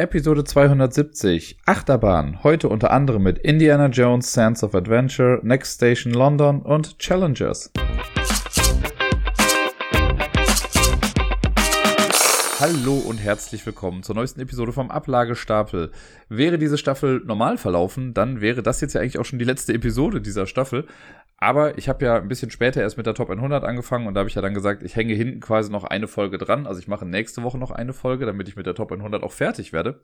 Episode 270 Achterbahn. Heute unter anderem mit Indiana Jones Sands of Adventure, Next Station London und Challengers. Hallo und herzlich willkommen zur neuesten Episode vom Ablagestapel. Wäre diese Staffel normal verlaufen, dann wäre das jetzt ja eigentlich auch schon die letzte Episode dieser Staffel. Aber ich habe ja ein bisschen später erst mit der Top 100 angefangen und da habe ich ja dann gesagt, ich hänge hinten quasi noch eine Folge dran. Also ich mache nächste Woche noch eine Folge, damit ich mit der Top 100 auch fertig werde.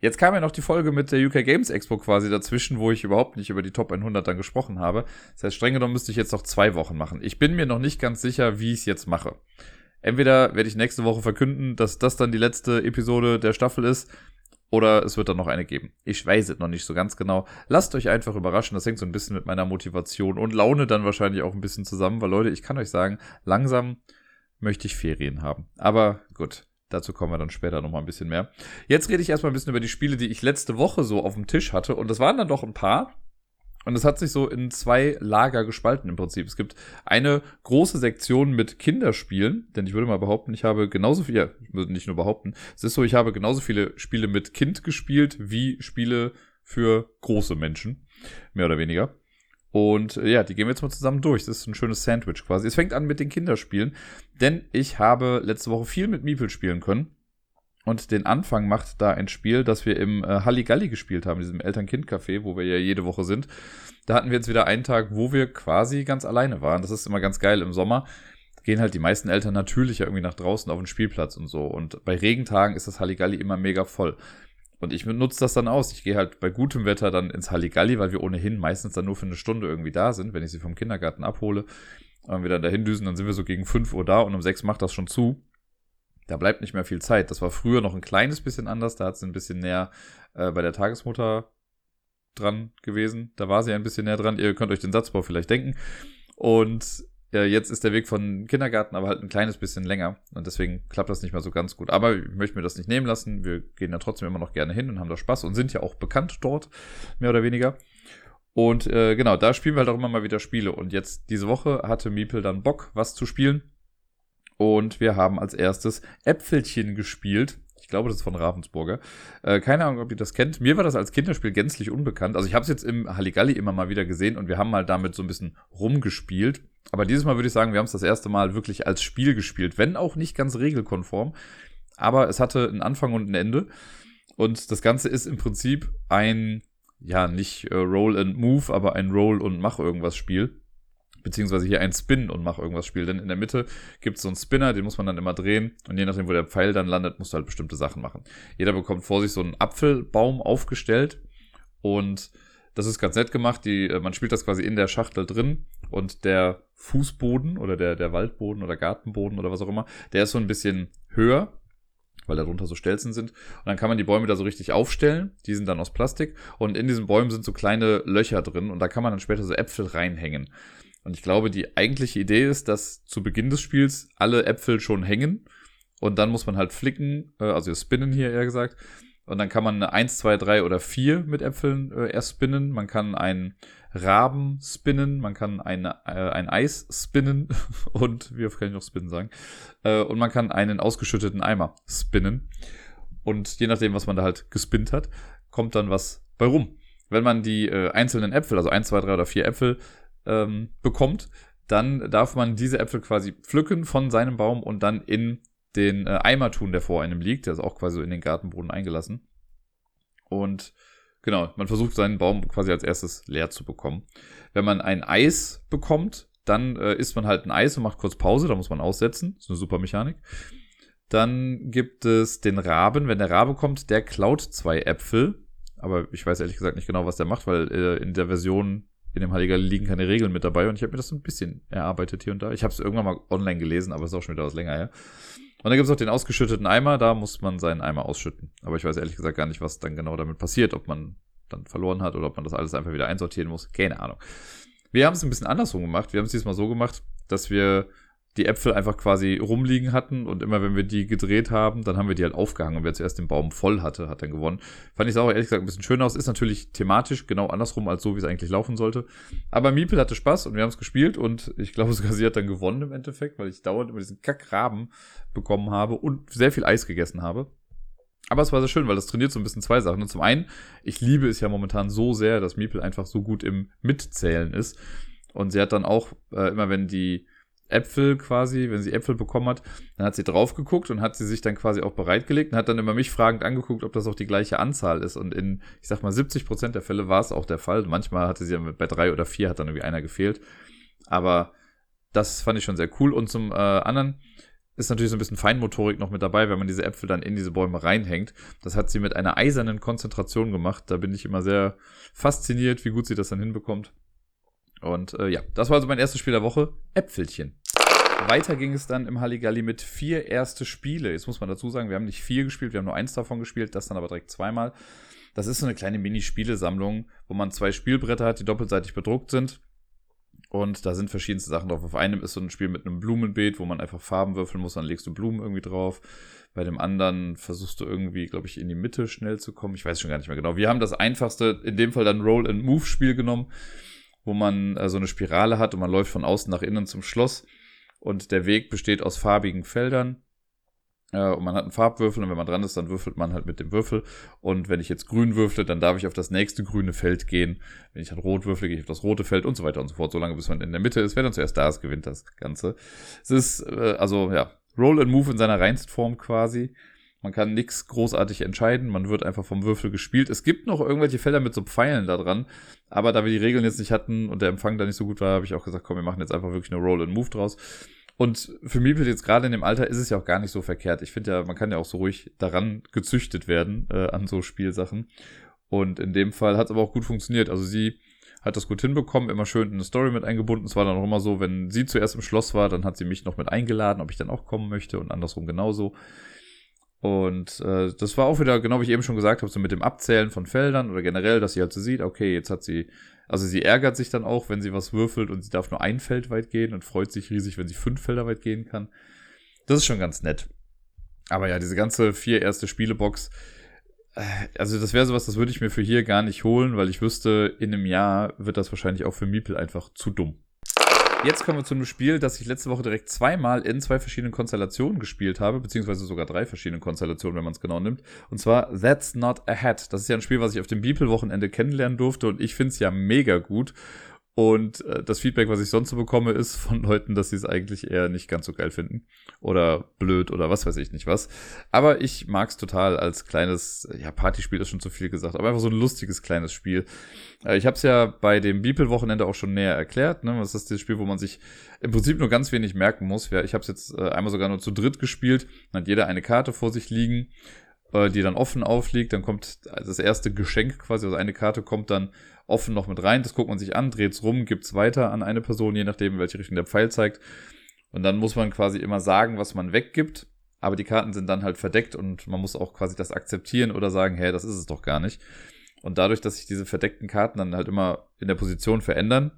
Jetzt kam ja noch die Folge mit der UK Games Expo quasi dazwischen, wo ich überhaupt nicht über die Top 100 dann gesprochen habe. Das heißt, streng genommen müsste ich jetzt noch zwei Wochen machen. Ich bin mir noch nicht ganz sicher, wie ich es jetzt mache. Entweder werde ich nächste Woche verkünden, dass das dann die letzte Episode der Staffel ist, oder es wird dann noch eine geben. Ich weiß es noch nicht so ganz genau. Lasst euch einfach überraschen. Das hängt so ein bisschen mit meiner Motivation und Laune dann wahrscheinlich auch ein bisschen zusammen, weil Leute, ich kann euch sagen, langsam möchte ich Ferien haben. Aber gut, dazu kommen wir dann später nochmal ein bisschen mehr. Jetzt rede ich erstmal ein bisschen über die Spiele, die ich letzte Woche so auf dem Tisch hatte. Und das waren dann doch ein paar. Und es hat sich so in zwei Lager gespalten im Prinzip. Es gibt eine große Sektion mit Kinderspielen, denn ich würde mal behaupten, ich habe genauso viel, ja, ich würde nicht nur behaupten, es ist so, ich habe genauso viele Spiele mit Kind gespielt, wie Spiele für große Menschen, mehr oder weniger. Und äh, ja, die gehen wir jetzt mal zusammen durch. Das ist ein schönes Sandwich quasi. Es fängt an mit den Kinderspielen, denn ich habe letzte Woche viel mit Miepel spielen können. Und den Anfang macht da ein Spiel, das wir im äh, Halligalli gespielt haben, diesem Eltern-Kind-Café, wo wir ja jede Woche sind. Da hatten wir jetzt wieder einen Tag, wo wir quasi ganz alleine waren. Das ist immer ganz geil im Sommer. Gehen halt die meisten Eltern natürlich ja irgendwie nach draußen auf den Spielplatz und so. Und bei Regentagen ist das Halligalli immer mega voll. Und ich nutze das dann aus. Ich gehe halt bei gutem Wetter dann ins Halligalli, weil wir ohnehin meistens dann nur für eine Stunde irgendwie da sind, wenn ich sie vom Kindergarten abhole. Und wir dann dahin düsen, dann sind wir so gegen 5 Uhr da und um 6 macht das schon zu. Da bleibt nicht mehr viel Zeit. Das war früher noch ein kleines bisschen anders. Da hat sie ein bisschen näher äh, bei der Tagesmutter dran gewesen. Da war sie ein bisschen näher dran. Ihr könnt euch den Satzbau vielleicht denken. Und ja, jetzt ist der Weg von Kindergarten aber halt ein kleines bisschen länger. Und deswegen klappt das nicht mehr so ganz gut. Aber ich möchte mir das nicht nehmen lassen. Wir gehen ja trotzdem immer noch gerne hin und haben da Spaß und sind ja auch bekannt dort, mehr oder weniger. Und äh, genau, da spielen wir halt auch immer mal wieder Spiele. Und jetzt diese Woche hatte Miepel dann Bock, was zu spielen. Und wir haben als erstes Äpfelchen gespielt. Ich glaube, das ist von Ravensburger. Äh, keine Ahnung, ob ihr das kennt. Mir war das als Kinderspiel gänzlich unbekannt. Also ich habe es jetzt im Halligalli immer mal wieder gesehen und wir haben mal damit so ein bisschen rumgespielt. Aber dieses Mal würde ich sagen, wir haben es das erste Mal wirklich als Spiel gespielt, wenn auch nicht ganz regelkonform. Aber es hatte einen Anfang und ein Ende. Und das Ganze ist im Prinzip ein, ja, nicht äh, Roll and Move, aber ein Roll und Mach irgendwas Spiel beziehungsweise hier ein Spin und mach irgendwas Spiel. Denn in der Mitte gibt es so einen Spinner, den muss man dann immer drehen und je nachdem, wo der Pfeil dann landet, musst du halt bestimmte Sachen machen. Jeder bekommt vor sich so einen Apfelbaum aufgestellt und das ist ganz nett gemacht. Die, äh, man spielt das quasi in der Schachtel drin und der Fußboden oder der, der Waldboden oder Gartenboden oder was auch immer, der ist so ein bisschen höher, weil darunter so Stelzen sind. Und dann kann man die Bäume da so richtig aufstellen. Die sind dann aus Plastik. Und in diesen Bäumen sind so kleine Löcher drin. Und da kann man dann später so Äpfel reinhängen. Und ich glaube, die eigentliche Idee ist, dass zu Beginn des Spiels alle Äpfel schon hängen und dann muss man halt flicken, äh, also spinnen hier eher gesagt. Und dann kann man eine 1, 2, 3 oder 4 mit Äpfeln äh, erst spinnen. Man kann einen Raben spinnen, man kann eine, äh, ein Eis spinnen und wie oft kann ich noch spinnen sagen? Äh, und man kann einen ausgeschütteten Eimer spinnen. Und je nachdem, was man da halt gespinnt hat, kommt dann was bei rum. Wenn man die äh, einzelnen Äpfel, also 1, 2, 3 oder 4 Äpfel, ähm, bekommt, dann darf man diese Äpfel quasi pflücken von seinem Baum und dann in den äh, Eimer tun, der vor einem liegt. Der ist auch quasi in den Gartenboden eingelassen. Und genau, man versucht seinen Baum quasi als erstes leer zu bekommen. Wenn man ein Eis bekommt, dann äh, isst man halt ein Eis und macht kurz Pause, da muss man aussetzen. Das ist eine super Mechanik. Dann gibt es den Raben. Wenn der Rabe kommt, der klaut zwei Äpfel. Aber ich weiß ehrlich gesagt nicht genau, was der macht, weil äh, in der Version in dem Halligalli liegen keine Regeln mit dabei und ich habe mir das so ein bisschen erarbeitet hier und da. Ich habe es irgendwann mal online gelesen, aber es ist auch schon wieder was länger her. Und dann gibt es auch den ausgeschütteten Eimer, da muss man seinen Eimer ausschütten. Aber ich weiß ehrlich gesagt gar nicht, was dann genau damit passiert, ob man dann verloren hat oder ob man das alles einfach wieder einsortieren muss. Keine Ahnung. Wir haben es ein bisschen andersrum gemacht. Wir haben es diesmal so gemacht, dass wir die Äpfel einfach quasi rumliegen hatten und immer wenn wir die gedreht haben, dann haben wir die halt aufgehangen und wer zuerst den Baum voll hatte, hat dann gewonnen. Fand ich es auch ehrlich gesagt ein bisschen schön aus. Ist natürlich thematisch genau andersrum als so, wie es eigentlich laufen sollte. Aber Miepel hatte Spaß und wir haben es gespielt und ich glaube sogar sie hat dann gewonnen im Endeffekt, weil ich dauernd immer diesen Kackraben bekommen habe und sehr viel Eis gegessen habe. Aber es war sehr schön, weil das trainiert so ein bisschen zwei Sachen. Und zum einen, ich liebe es ja momentan so sehr, dass Meeple einfach so gut im Mitzählen ist. Und sie hat dann auch, äh, immer wenn die Äpfel quasi, wenn sie Äpfel bekommen hat, dann hat sie drauf geguckt und hat sie sich dann quasi auch bereitgelegt und hat dann immer mich fragend angeguckt, ob das auch die gleiche Anzahl ist. Und in, ich sag mal, 70 Prozent der Fälle war es auch der Fall. Manchmal hatte sie bei drei oder vier hat dann irgendwie einer gefehlt. Aber das fand ich schon sehr cool. Und zum äh, anderen ist natürlich so ein bisschen Feinmotorik noch mit dabei, wenn man diese Äpfel dann in diese Bäume reinhängt. Das hat sie mit einer eisernen Konzentration gemacht. Da bin ich immer sehr fasziniert, wie gut sie das dann hinbekommt. Und äh, ja, das war also mein erstes Spiel der Woche. Äpfelchen. Weiter ging es dann im Halligalli mit vier erste Spiele. Jetzt muss man dazu sagen, wir haben nicht vier gespielt, wir haben nur eins davon gespielt, das dann aber direkt zweimal. Das ist so eine kleine Mini-Spielesammlung, wo man zwei Spielbretter hat, die doppelseitig bedruckt sind. Und da sind verschiedenste Sachen drauf. Auf einem ist so ein Spiel mit einem Blumenbeet, wo man einfach Farben würfeln muss, dann legst du Blumen irgendwie drauf. Bei dem anderen versuchst du irgendwie, glaube ich, in die Mitte schnell zu kommen. Ich weiß schon gar nicht mehr genau. Wir haben das einfachste, in dem Fall dann Roll-and-Move-Spiel genommen, wo man äh, so eine Spirale hat und man läuft von außen nach innen zum Schloss und der Weg besteht aus farbigen Feldern. Äh, und man hat einen Farbwürfel und wenn man dran ist, dann würfelt man halt mit dem Würfel. Und wenn ich jetzt grün würfle, dann darf ich auf das nächste grüne Feld gehen. Wenn ich halt rot würfle, gehe ich auf das rote Feld und so weiter und so fort. Solange bis man in der Mitte ist. Wer dann zuerst da ist, gewinnt das Ganze. Es ist, äh, also ja, Roll and Move in seiner reinsten Form quasi. Man kann nichts großartig entscheiden, man wird einfach vom Würfel gespielt. Es gibt noch irgendwelche Felder mit so Pfeilen da dran, aber da wir die Regeln jetzt nicht hatten und der Empfang da nicht so gut war, habe ich auch gesagt, komm, wir machen jetzt einfach wirklich eine Roll and Move draus. Und für Meeple jetzt gerade in dem Alter ist es ja auch gar nicht so verkehrt. Ich finde ja, man kann ja auch so ruhig daran gezüchtet werden äh, an so Spielsachen. Und in dem Fall hat es aber auch gut funktioniert. Also sie hat das gut hinbekommen, immer schön in eine Story mit eingebunden. Es war dann auch immer so, wenn sie zuerst im Schloss war, dann hat sie mich noch mit eingeladen, ob ich dann auch kommen möchte und andersrum genauso. Und äh, das war auch wieder, genau wie ich eben schon gesagt habe, so mit dem Abzählen von Feldern oder generell, dass sie halt so sieht, okay, jetzt hat sie, also sie ärgert sich dann auch, wenn sie was würfelt und sie darf nur ein Feld weit gehen und freut sich riesig, wenn sie fünf Felder weit gehen kann. Das ist schon ganz nett. Aber ja, diese ganze vier erste Spielebox, äh, also das wäre sowas, das würde ich mir für hier gar nicht holen, weil ich wüsste, in einem Jahr wird das wahrscheinlich auch für Miepel einfach zu dumm. Jetzt kommen wir zu einem Spiel, das ich letzte Woche direkt zweimal in zwei verschiedenen Konstellationen gespielt habe, beziehungsweise sogar drei verschiedenen Konstellationen, wenn man es genau nimmt. Und zwar That's Not a Hat. Das ist ja ein Spiel, was ich auf dem Beeple-Wochenende kennenlernen durfte und ich finde es ja mega gut. Und äh, das Feedback, was ich sonst so bekomme, ist von Leuten, dass sie es eigentlich eher nicht ganz so geil finden. Oder blöd oder was weiß ich nicht was. Aber ich mag es total als kleines, ja, Partyspiel ist schon zu viel gesagt, aber einfach so ein lustiges kleines Spiel. Äh, ich habe es ja bei dem Beeple-Wochenende auch schon näher erklärt. Ne? Das ist das Spiel, wo man sich im Prinzip nur ganz wenig merken muss. Ja, ich habe es jetzt äh, einmal sogar nur zu dritt gespielt. Dann hat jeder eine Karte vor sich liegen äh, die dann offen aufliegt. Dann kommt das erste Geschenk quasi, also eine Karte kommt dann offen noch mit rein. Das guckt man sich an, dreht's rum, gibt's weiter an eine Person, je nachdem, welche Richtung der Pfeil zeigt. Und dann muss man quasi immer sagen, was man weggibt. Aber die Karten sind dann halt verdeckt und man muss auch quasi das akzeptieren oder sagen, hey, das ist es doch gar nicht. Und dadurch, dass sich diese verdeckten Karten dann halt immer in der Position verändern,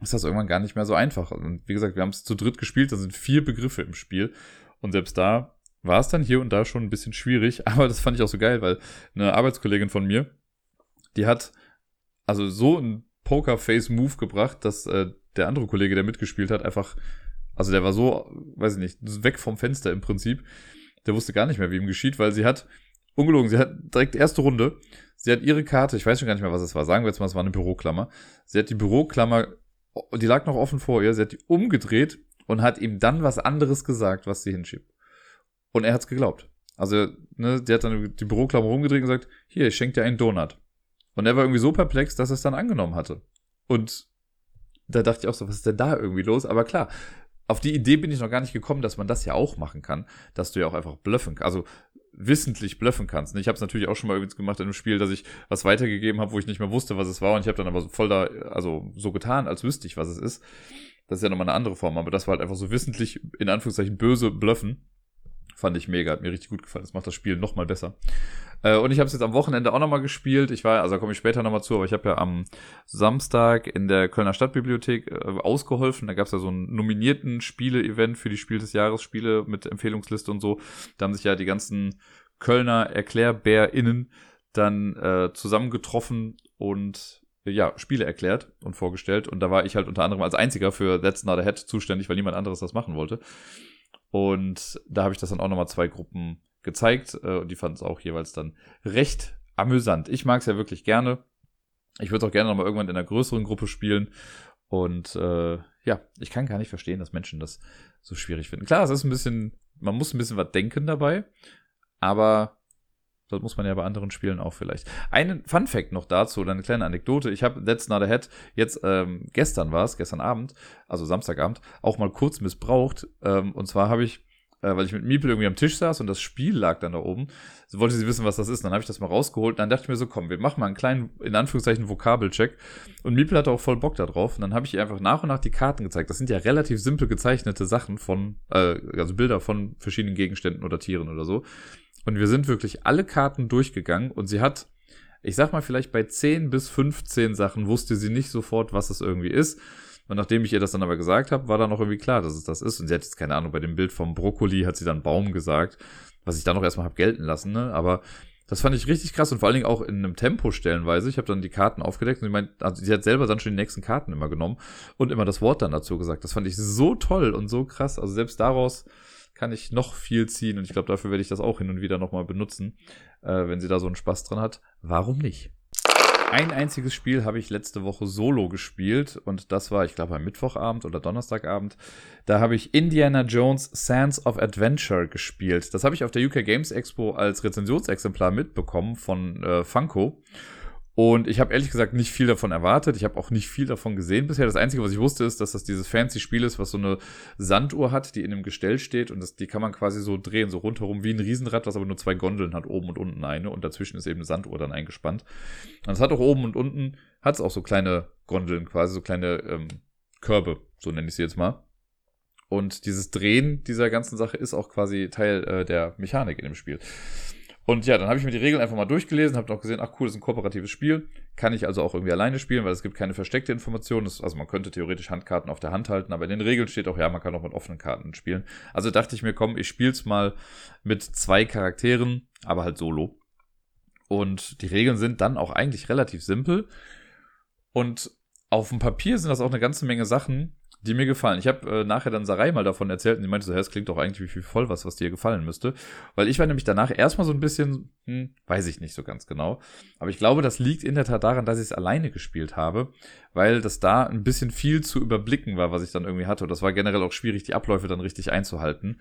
ist das irgendwann gar nicht mehr so einfach. Und wie gesagt, wir haben es zu dritt gespielt, da sind vier Begriffe im Spiel. Und selbst da war es dann hier und da schon ein bisschen schwierig. Aber das fand ich auch so geil, weil eine Arbeitskollegin von mir, die hat also so ein Poker-Face-Move gebracht, dass äh, der andere Kollege, der mitgespielt hat, einfach, also der war so, weiß ich nicht, weg vom Fenster im Prinzip. Der wusste gar nicht mehr, wie ihm geschieht, weil sie hat, ungelogen, sie hat direkt erste Runde, sie hat ihre Karte, ich weiß schon gar nicht mehr, was es war, sagen wir jetzt mal, es war eine Büroklammer. Sie hat die Büroklammer, die lag noch offen vor ihr, sie hat die umgedreht und hat ihm dann was anderes gesagt, was sie hinschiebt. Und er hat's geglaubt. Also, ne, die hat dann die Büroklammer rumgedreht und gesagt, hier, ich schenke dir einen Donut. Und er war irgendwie so perplex, dass er es dann angenommen hatte. Und da dachte ich auch so, was ist denn da irgendwie los? Aber klar, auf die Idee bin ich noch gar nicht gekommen, dass man das ja auch machen kann, dass du ja auch einfach bluffen, also wissentlich bluffen kannst. Ich habe es natürlich auch schon mal übrigens gemacht in einem Spiel, dass ich was weitergegeben habe, wo ich nicht mehr wusste, was es war und ich habe dann aber voll da, also so getan, als wüsste ich, was es ist. Das ist ja nochmal eine andere Form, aber das war halt einfach so wissentlich, in Anführungszeichen, böse Bluffen. Fand ich mega, hat mir richtig gut gefallen. Das macht das Spiel noch mal besser. Äh, und ich habe es jetzt am Wochenende auch noch mal gespielt. Ich war, also da komme ich später noch mal zu, aber ich habe ja am Samstag in der Kölner Stadtbibliothek äh, ausgeholfen. Da gab es ja so einen nominierten Spiele-Event für die Spiel des Jahres Spiele mit Empfehlungsliste und so. Da haben sich ja die ganzen Kölner ErklärbärInnen dann äh, zusammengetroffen und ja, Spiele erklärt und vorgestellt. Und da war ich halt unter anderem als einziger für That's Not a Head zuständig, weil niemand anderes das machen wollte. Und da habe ich das dann auch nochmal zwei Gruppen gezeigt äh, und die fanden es auch jeweils dann recht amüsant. Ich mag es ja wirklich gerne. Ich würde es auch gerne nochmal irgendwann in einer größeren Gruppe spielen. Und äh, ja, ich kann gar nicht verstehen, dass Menschen das so schwierig finden. Klar, es ist ein bisschen, man muss ein bisschen was denken dabei, aber das muss man ja bei anderen Spielen auch vielleicht. Ein Fun Fact noch dazu, oder eine kleine Anekdote. Ich habe That's Not a Head jetzt, ähm, gestern war es, gestern Abend, also Samstagabend, auch mal kurz missbraucht. Ähm, und zwar habe ich äh, weil ich mit Miepel irgendwie am Tisch saß und das Spiel lag dann da oben. So wollte sie wissen, was das ist. Dann habe ich das mal rausgeholt. Und dann dachte ich mir so, komm, wir machen mal einen kleinen, in Anführungszeichen, Vokabelcheck. Und Miepel hatte auch voll Bock da drauf. Und dann habe ich ihr einfach nach und nach die Karten gezeigt. Das sind ja relativ simpel gezeichnete Sachen von, äh, also Bilder von verschiedenen Gegenständen oder Tieren oder so. Und wir sind wirklich alle Karten durchgegangen und sie hat, ich sag mal, vielleicht bei 10 bis 15 Sachen wusste sie nicht sofort, was es irgendwie ist. Und nachdem ich ihr das dann aber gesagt habe, war dann auch irgendwie klar, dass es das ist. Und sie hat jetzt keine Ahnung, bei dem Bild vom Brokkoli hat sie dann Baum gesagt, was ich dann noch erstmal hab gelten lassen, ne? Aber das fand ich richtig krass und vor allen Dingen auch in einem Tempo stellenweise. Ich habe dann die Karten aufgedeckt und sie meint, also sie hat selber dann schon die nächsten Karten immer genommen und immer das Wort dann dazu gesagt. Das fand ich so toll und so krass. Also selbst daraus kann ich noch viel ziehen und ich glaube, dafür werde ich das auch hin und wieder nochmal benutzen, äh, wenn sie da so einen Spaß dran hat. Warum nicht? Ein einziges Spiel habe ich letzte Woche solo gespielt und das war, ich glaube, am Mittwochabend oder Donnerstagabend. Da habe ich Indiana Jones Sands of Adventure gespielt. Das habe ich auf der UK Games Expo als Rezensionsexemplar mitbekommen von äh, Funko. Und ich habe ehrlich gesagt nicht viel davon erwartet. Ich habe auch nicht viel davon gesehen bisher. Das Einzige, was ich wusste, ist, dass das dieses fancy Spiel ist, was so eine Sanduhr hat, die in einem Gestell steht. Und das, die kann man quasi so drehen, so rundherum wie ein Riesenrad, was aber nur zwei Gondeln hat, oben und unten eine. Und dazwischen ist eben eine Sanduhr dann eingespannt. Und es hat auch oben und unten, hat es auch so kleine Gondeln quasi, so kleine ähm, Körbe, so nenne ich sie jetzt mal. Und dieses Drehen dieser ganzen Sache ist auch quasi Teil äh, der Mechanik in dem Spiel. Und ja, dann habe ich mir die Regeln einfach mal durchgelesen, habe auch gesehen, ach cool, das ist ein kooperatives Spiel. Kann ich also auch irgendwie alleine spielen, weil es gibt keine versteckte Information. Das, also man könnte theoretisch Handkarten auf der Hand halten, aber in den Regeln steht auch, ja, man kann auch mit offenen Karten spielen. Also dachte ich mir, komm, ich spiele es mal mit zwei Charakteren, aber halt solo. Und die Regeln sind dann auch eigentlich relativ simpel. Und auf dem Papier sind das auch eine ganze Menge Sachen, die mir gefallen. Ich habe äh, nachher dann Sarai mal davon erzählt und sie meinte so, es klingt doch eigentlich wie viel voll was, was dir gefallen müsste. Weil ich war nämlich danach erstmal so ein bisschen, hm, weiß ich nicht so ganz genau. Aber ich glaube, das liegt in der Tat daran, dass ich es alleine gespielt habe, weil das da ein bisschen viel zu überblicken war, was ich dann irgendwie hatte. Und das war generell auch schwierig, die Abläufe dann richtig einzuhalten.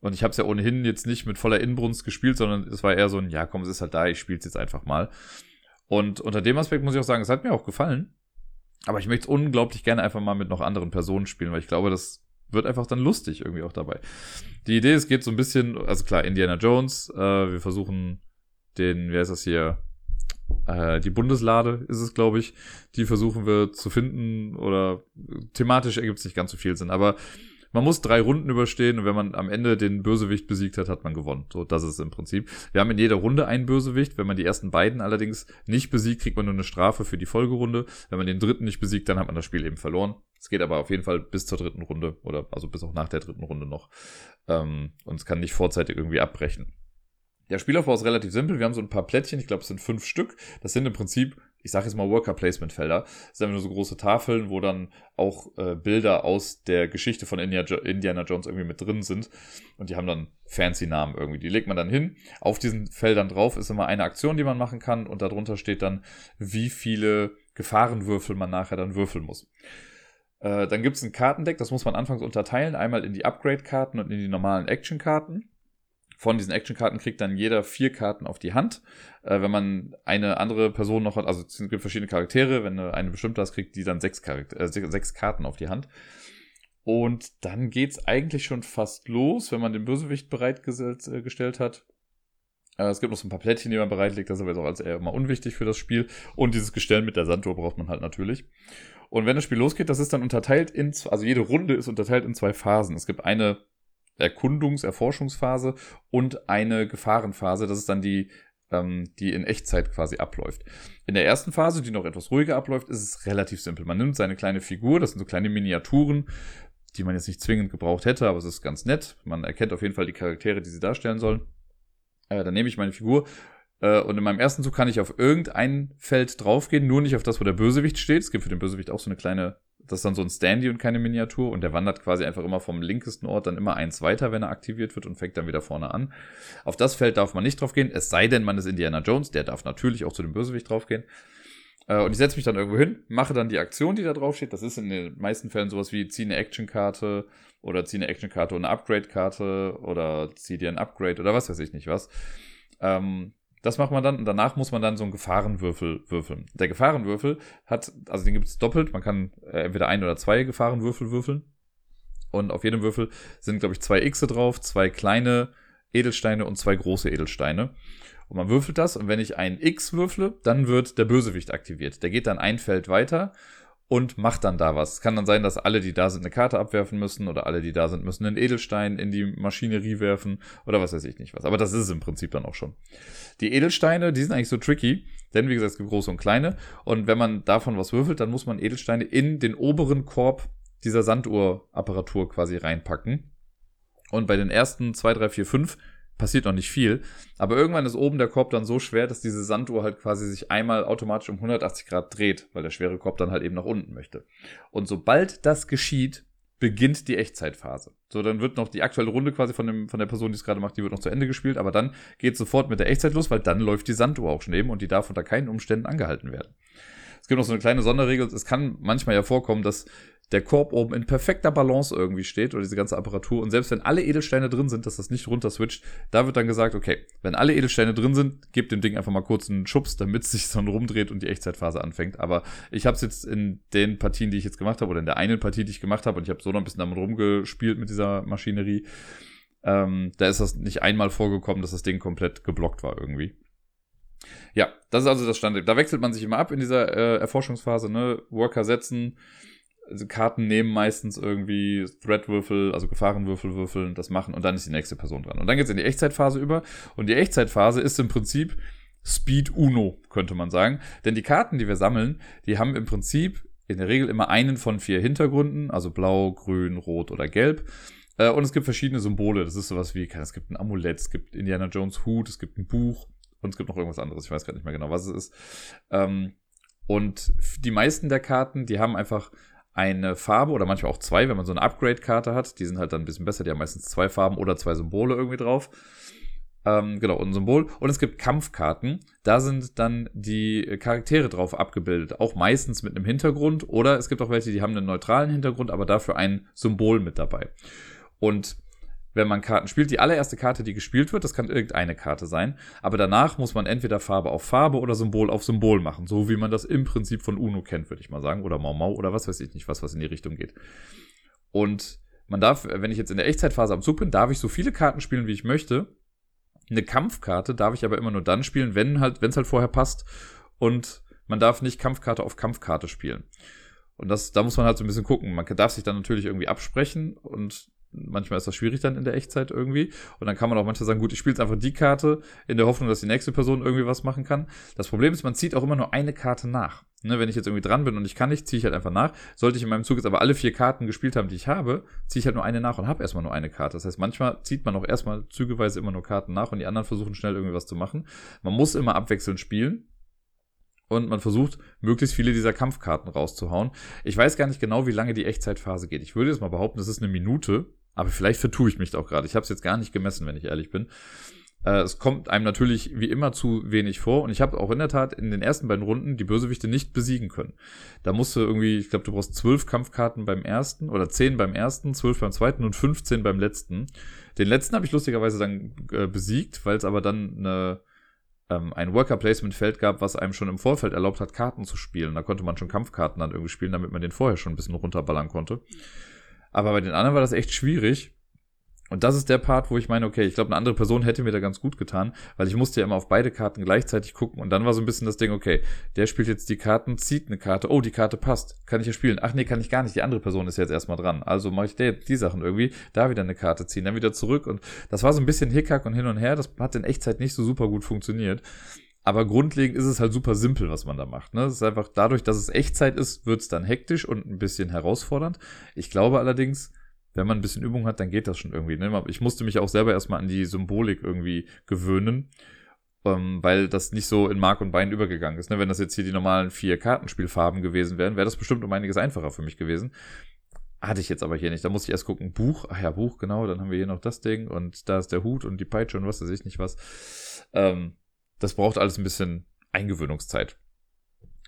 Und ich habe es ja ohnehin jetzt nicht mit voller Inbrunst gespielt, sondern es war eher so ein, ja komm, es ist halt da, ich spiele es jetzt einfach mal. Und unter dem Aspekt muss ich auch sagen, es hat mir auch gefallen. Aber ich möchte es unglaublich gerne einfach mal mit noch anderen Personen spielen, weil ich glaube, das wird einfach dann lustig irgendwie auch dabei. Die Idee, es geht so ein bisschen, also klar, Indiana Jones, äh, wir versuchen den, wer ist das hier? Äh, die Bundeslade ist es, glaube ich. Die versuchen wir zu finden oder thematisch ergibt es nicht ganz so viel Sinn, aber man muss drei Runden überstehen und wenn man am Ende den Bösewicht besiegt hat, hat man gewonnen. So, das ist im Prinzip. Wir haben in jeder Runde einen Bösewicht. Wenn man die ersten beiden allerdings nicht besiegt, kriegt man nur eine Strafe für die Folgerunde. Wenn man den dritten nicht besiegt, dann hat man das Spiel eben verloren. Es geht aber auf jeden Fall bis zur dritten Runde oder also bis auch nach der dritten Runde noch. Ähm, und es kann nicht vorzeitig irgendwie abbrechen. Der Spielaufbau ist relativ simpel. Wir haben so ein paar Plättchen, ich glaube, es sind fünf Stück. Das sind im Prinzip ich sage jetzt mal Worker Placement Felder. Das sind nur so große Tafeln, wo dann auch äh, Bilder aus der Geschichte von Indiana Jones irgendwie mit drin sind. Und die haben dann fancy Namen irgendwie. Die legt man dann hin. Auf diesen Feldern drauf ist immer eine Aktion, die man machen kann. Und darunter steht dann, wie viele Gefahrenwürfel man nachher dann würfeln muss. Äh, dann gibt es ein Kartendeck, das muss man anfangs unterteilen. Einmal in die Upgrade-Karten und in die normalen Action-Karten. Von diesen Actionkarten kriegt dann jeder vier Karten auf die Hand. Äh, wenn man eine andere Person noch hat, also es gibt verschiedene Charaktere, wenn eine, eine bestimmte hast, kriegt die dann sechs, Charakter äh, sechs Karten auf die Hand. Und dann geht's eigentlich schon fast los, wenn man den Bösewicht bereitgestellt äh, hat. Äh, es gibt noch so ein paar Plättchen, die man bereitlegt, das ist aber jetzt auch als eher immer unwichtig für das Spiel. Und dieses Gestell mit der Sanduhr braucht man halt natürlich. Und wenn das Spiel losgeht, das ist dann unterteilt in, also jede Runde ist unterteilt in zwei Phasen. Es gibt eine Erkundungs-, Erforschungsphase und eine Gefahrenphase. Das ist dann die, ähm, die in Echtzeit quasi abläuft. In der ersten Phase, die noch etwas ruhiger abläuft, ist es relativ simpel. Man nimmt seine kleine Figur, das sind so kleine Miniaturen, die man jetzt nicht zwingend gebraucht hätte, aber es ist ganz nett. Man erkennt auf jeden Fall die Charaktere, die sie darstellen sollen. Äh, dann nehme ich meine Figur äh, und in meinem ersten Zug kann ich auf irgendein Feld draufgehen, nur nicht auf das, wo der Bösewicht steht. Es gibt für den Bösewicht auch so eine kleine Das ist dann so ein Standy und keine Miniatur und der wandert quasi einfach immer vom linkesten Ort dann immer eins weiter, wenn er aktiviert wird und fängt dann wieder vorne an. Auf das Feld darf man nicht drauf gehen, es sei denn, man ist Indiana Jones, der darf natürlich auch zu dem Bösewicht drauf gehen. Äh, und ich setze mich dann irgendwo hin, mache dann die Aktion, die da drauf steht. Das ist in den meisten Fällen sowas wie zieh eine Actionkarte oder zieh eine Actionkarte und eine Upgrade-Karte oder zieh dir ein Upgrade oder was weiß ich nicht was. Ähm, das macht man dann und danach muss man dann so einen Gefahrenwürfel würfeln. Der Gefahrenwürfel hat, also den gibt es doppelt, man kann äh, entweder ein oder zwei Gefahrenwürfel würfeln. Und auf jedem Würfel sind, glaube ich, zwei Xe drauf, zwei kleine Edelsteine und zwei große Edelsteine. Und man würfelt das und wenn ich ein X würfle, dann wird der Bösewicht aktiviert. Der geht dann ein Feld weiter und macht dann da was. Es kann dann sein, dass alle, die da sind, eine Karte abwerfen müssen oder alle, die da sind, müssen einen Edelstein in die Maschinerie werfen oder was weiß ich nicht was. Aber das ist es im Prinzip dann auch schon. Die Edelsteine, die sind eigentlich so tricky, denn wie gesagt, es gibt große und kleine. Und wenn man davon was würfelt, dann muss man Edelsteine in den oberen Korb dieser Sanduhrapparatur quasi reinpacken. Und bei den ersten zwei, drei, vier, fünf passiert noch nicht viel. Aber irgendwann ist oben der Korb dann so schwer, dass diese Sanduhr halt quasi sich einmal automatisch um 180 Grad dreht, weil der schwere Korb dann halt eben nach unten möchte. Und sobald das geschieht, beginnt die Echtzeitphase. So, dann wird noch die aktuelle Runde quasi von, dem, von der Person, die es gerade macht, die wird noch zu Ende gespielt, aber dann geht sofort mit der Echtzeit los, weil dann läuft die Sanduhr auch schon eben und die darf unter keinen Umständen angehalten werden. Es gibt noch so eine kleine Sonderregel. Es kann manchmal ja vorkommen, dass der Korb oben in perfekter Balance irgendwie steht oder diese ganze Apparatur. Und selbst wenn alle Edelsteine drin sind, dass das nicht runter switcht, da wird dann gesagt, okay, wenn alle Edelsteine drin sind, gebt dem Ding einfach mal kurz einen Schubs, damit es sich dann rumdreht und die Echtzeitphase anfängt. Aber ich habe es jetzt in den Partien, die ich jetzt gemacht habe, oder in der einen Partie, die ich gemacht habe, und ich habe so noch ein bisschen damit rumgespielt mit dieser Maschinerie, ähm, da ist das nicht einmal vorgekommen, dass das Ding komplett geblockt war irgendwie. Ja, das ist also das Stand. Da wechselt man sich immer ab in dieser äh, Erforschungsphase, ne? Worker setzen, also Karten nehmen meistens irgendwie Threadwürfel, also Gefahrenwürfel würfeln, das machen und dann ist die nächste Person dran. Und dann geht's in die Echtzeitphase über und die Echtzeitphase ist im Prinzip Speed Uno, könnte man sagen. Denn die Karten, die wir sammeln, die haben im Prinzip in der Regel immer einen von vier Hintergründen, also blau, grün, rot oder gelb. Äh, und es gibt verschiedene Symbole. Das ist sowas wie, es gibt ein Amulett, es gibt Indiana Jones Hut, es gibt ein Buch und es gibt noch irgendwas anderes. Ich weiß gerade nicht mehr genau, was es ist. Ähm, und die meisten der Karten, die haben einfach eine Farbe oder manchmal auch zwei, wenn man so eine Upgrade-Karte hat. Die sind halt dann ein bisschen besser, die haben meistens zwei Farben oder zwei Symbole irgendwie drauf. Ähm, genau, und ein Symbol. Und es gibt Kampfkarten. Da sind dann die Charaktere drauf abgebildet. Auch meistens mit einem Hintergrund. Oder es gibt auch welche, die haben einen neutralen Hintergrund, aber dafür ein Symbol mit dabei. Und wenn man Karten spielt. Die allererste Karte, die gespielt wird, das kann irgendeine Karte sein. Aber danach muss man entweder Farbe auf Farbe oder Symbol auf Symbol machen. So wie man das im Prinzip von Uno kennt, würde ich mal sagen. Oder Mau Mau oder was weiß ich nicht, was, was in die Richtung geht. Und man darf, wenn ich jetzt in der Echtzeitphase am Zug bin, darf ich so viele Karten spielen, wie ich möchte. Eine Kampfkarte darf ich aber immer nur dann spielen, wenn halt, wenn es halt vorher passt. Und man darf nicht Kampfkarte auf Kampfkarte spielen. Und das, da muss man halt so ein bisschen gucken. Man darf sich dann natürlich irgendwie absprechen und manchmal ist das schwierig dann in der Echtzeit irgendwie. Und dann kann man auch manchmal sagen, gut, ich spiele jetzt einfach die Karte in der Hoffnung, dass die nächste Person irgendwie was machen kann. Das Problem ist, man zieht auch immer nur eine Karte nach. Ne, wenn ich jetzt irgendwie dran bin und ich kann nicht, ziehe ich halt einfach nach. Sollte ich in meinem Zug jetzt aber alle vier Karten gespielt haben, die ich habe, ziehe ich halt nur eine nach und habe erstmal nur eine Karte. Das heißt, manchmal zieht man auch erstmal zügeweise immer nur Karten nach und die anderen versuchen schnell irgendwie was zu machen. Man muss immer abwechselnd spielen und man versucht, möglichst viele dieser Kampfkarten rauszuhauen. Ich weiß gar nicht genau, wie lange die Echtzeitphase geht. Ich würde jetzt mal behaupten, das ist eine Minute, aber vielleicht vertue ich mich da auch gerade. Ich habe es jetzt gar nicht gemessen, wenn ich ehrlich bin. Äh, es kommt einem natürlich wie immer zu wenig vor und ich habe auch in der Tat in den ersten beiden Runden die Bösewichte nicht besiegen können. Da musst du irgendwie, ich glaube, du brauchst zwölf Kampfkarten beim ersten oder zehn beim ersten, zwölf beim zweiten und 15 beim letzten. Den letzten habe ich lustigerweise dann äh, besiegt, weil es aber dann eine, ähm, ein Worker Placement Feld gab, was einem schon im Vorfeld erlaubt hat, Karten zu spielen. Da konnte man schon Kampfkarten dann irgendwie spielen, damit man den vorher schon ein bisschen runterballern konnte. Aber bei den anderen war das echt schwierig. Und das ist der Part, wo ich meine, okay, ich glaube, eine andere Person hätte mir da ganz gut getan, weil ich musste ja immer auf beide Karten gleichzeitig gucken und dann war so ein bisschen das Ding, okay, der spielt jetzt die Karten, zieht eine Karte, oh, die Karte passt, kann ich ja spielen. Ach nee, kann ich gar nicht, die andere Person ist jetzt erstmal dran. Also mache ich der, die Sachen irgendwie, da wieder eine Karte ziehen, dann wieder zurück und das war so ein bisschen Hickhack und hin und her, das hat in Echtzeit nicht so super gut funktioniert. Aber grundlegend ist es halt super simpel, was man da macht. Ne? Es ist einfach dadurch, dass es Echtzeit ist, wird es dann hektisch und ein bisschen herausfordernd. Ich glaube allerdings, wenn man ein bisschen Übung hat, dann geht das schon irgendwie. Ne? Ich musste mich auch selber erstmal an die Symbolik irgendwie gewöhnen. ähm, weil das nicht so in Mark und Bein übergegangen ist. Ne? Wenn das jetzt hier die normalen vier Kartenspielfarben gewesen wären, wäre das bestimmt um einiges einfacher für mich gewesen. Hatte ich jetzt aber hier nicht. Da muss ich erst gucken, Buch, ach ja, Buch, genau, dann haben wir hier noch das Ding und da ist der Hut und die Peitsche und was weiß ich nicht was. Ähm, das braucht alles ein bisschen Eingewöhnungszeit.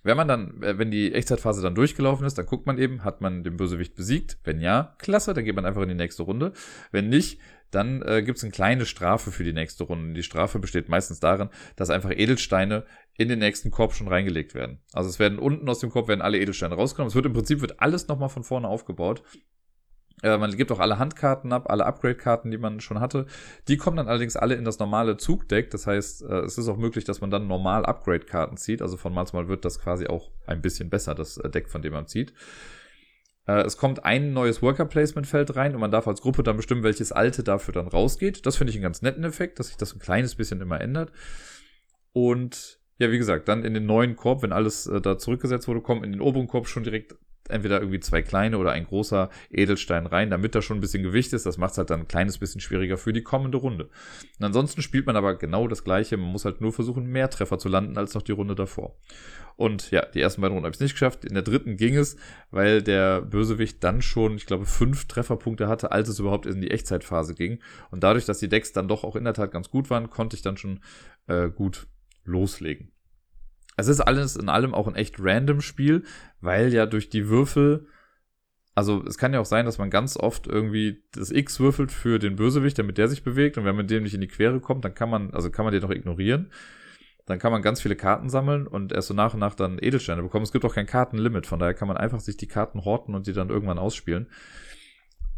Wenn man dann, äh, wenn die Echtzeitphase dann durchgelaufen ist, dann guckt man eben, hat man den Bösewicht besiegt? Wenn ja, klasse, dann geht man einfach in die nächste Runde. Wenn nicht, dann äh, gibt es eine kleine Strafe für die nächste Runde. Die Strafe besteht meistens darin, dass einfach Edelsteine in den nächsten Korb schon reingelegt werden. Also es werden unten aus dem Korb werden alle Edelsteine rausgenommen. Es wird im Prinzip wird alles nochmal von vorne aufgebaut. Äh, man gibt auch alle Handkarten ab, alle Upgrade-Karten, die man schon hatte. Die kommen dann allerdings alle in das normale Zugdeck. Das heißt, äh, es ist auch möglich, dass man dann normal Upgrade-Karten zieht. Also von Mal zu Mal wird das quasi auch ein bisschen besser, das äh, Deck, von dem man zieht. Es kommt ein neues Worker-Placement-Feld rein und man darf als Gruppe dann bestimmen, welches alte dafür dann rausgeht. Das finde ich einen ganz netten Effekt, dass sich das ein kleines bisschen immer ändert. Und ja, wie gesagt, dann in den neuen Korb, wenn alles äh, da zurückgesetzt wurde, kommen in den oberen Korb schon direkt entweder irgendwie zwei kleine oder ein großer Edelstein rein, damit da schon ein bisschen Gewicht ist. Das macht es halt dann ein kleines bisschen schwieriger für die kommende Runde. Und ansonsten spielt man aber genau das gleiche. Man muss halt nur versuchen, mehr Treffer zu landen als noch die Runde davor. Und ja, die ersten beiden Runden habe ich nicht geschafft. In der dritten ging es, weil der Bösewicht dann schon, ich glaube, fünf Trefferpunkte hatte, als es überhaupt in die Echtzeitphase ging. Und dadurch, dass die Decks dann doch auch in der Tat ganz gut waren, konnte ich dann schon äh, gut loslegen. Es ist alles in allem auch ein echt random Spiel, weil ja durch die Würfel, also es kann ja auch sein, dass man ganz oft irgendwie das X würfelt für den Bösewicht, damit der sich bewegt und wenn man dem nicht in die Quere kommt, dann kann man, also kann man den noch ignorieren. Dann kann man ganz viele Karten sammeln und erst so nach und nach dann Edelsteine bekommen. Es gibt auch kein Kartenlimit, von daher kann man einfach sich die Karten horten und die dann irgendwann ausspielen.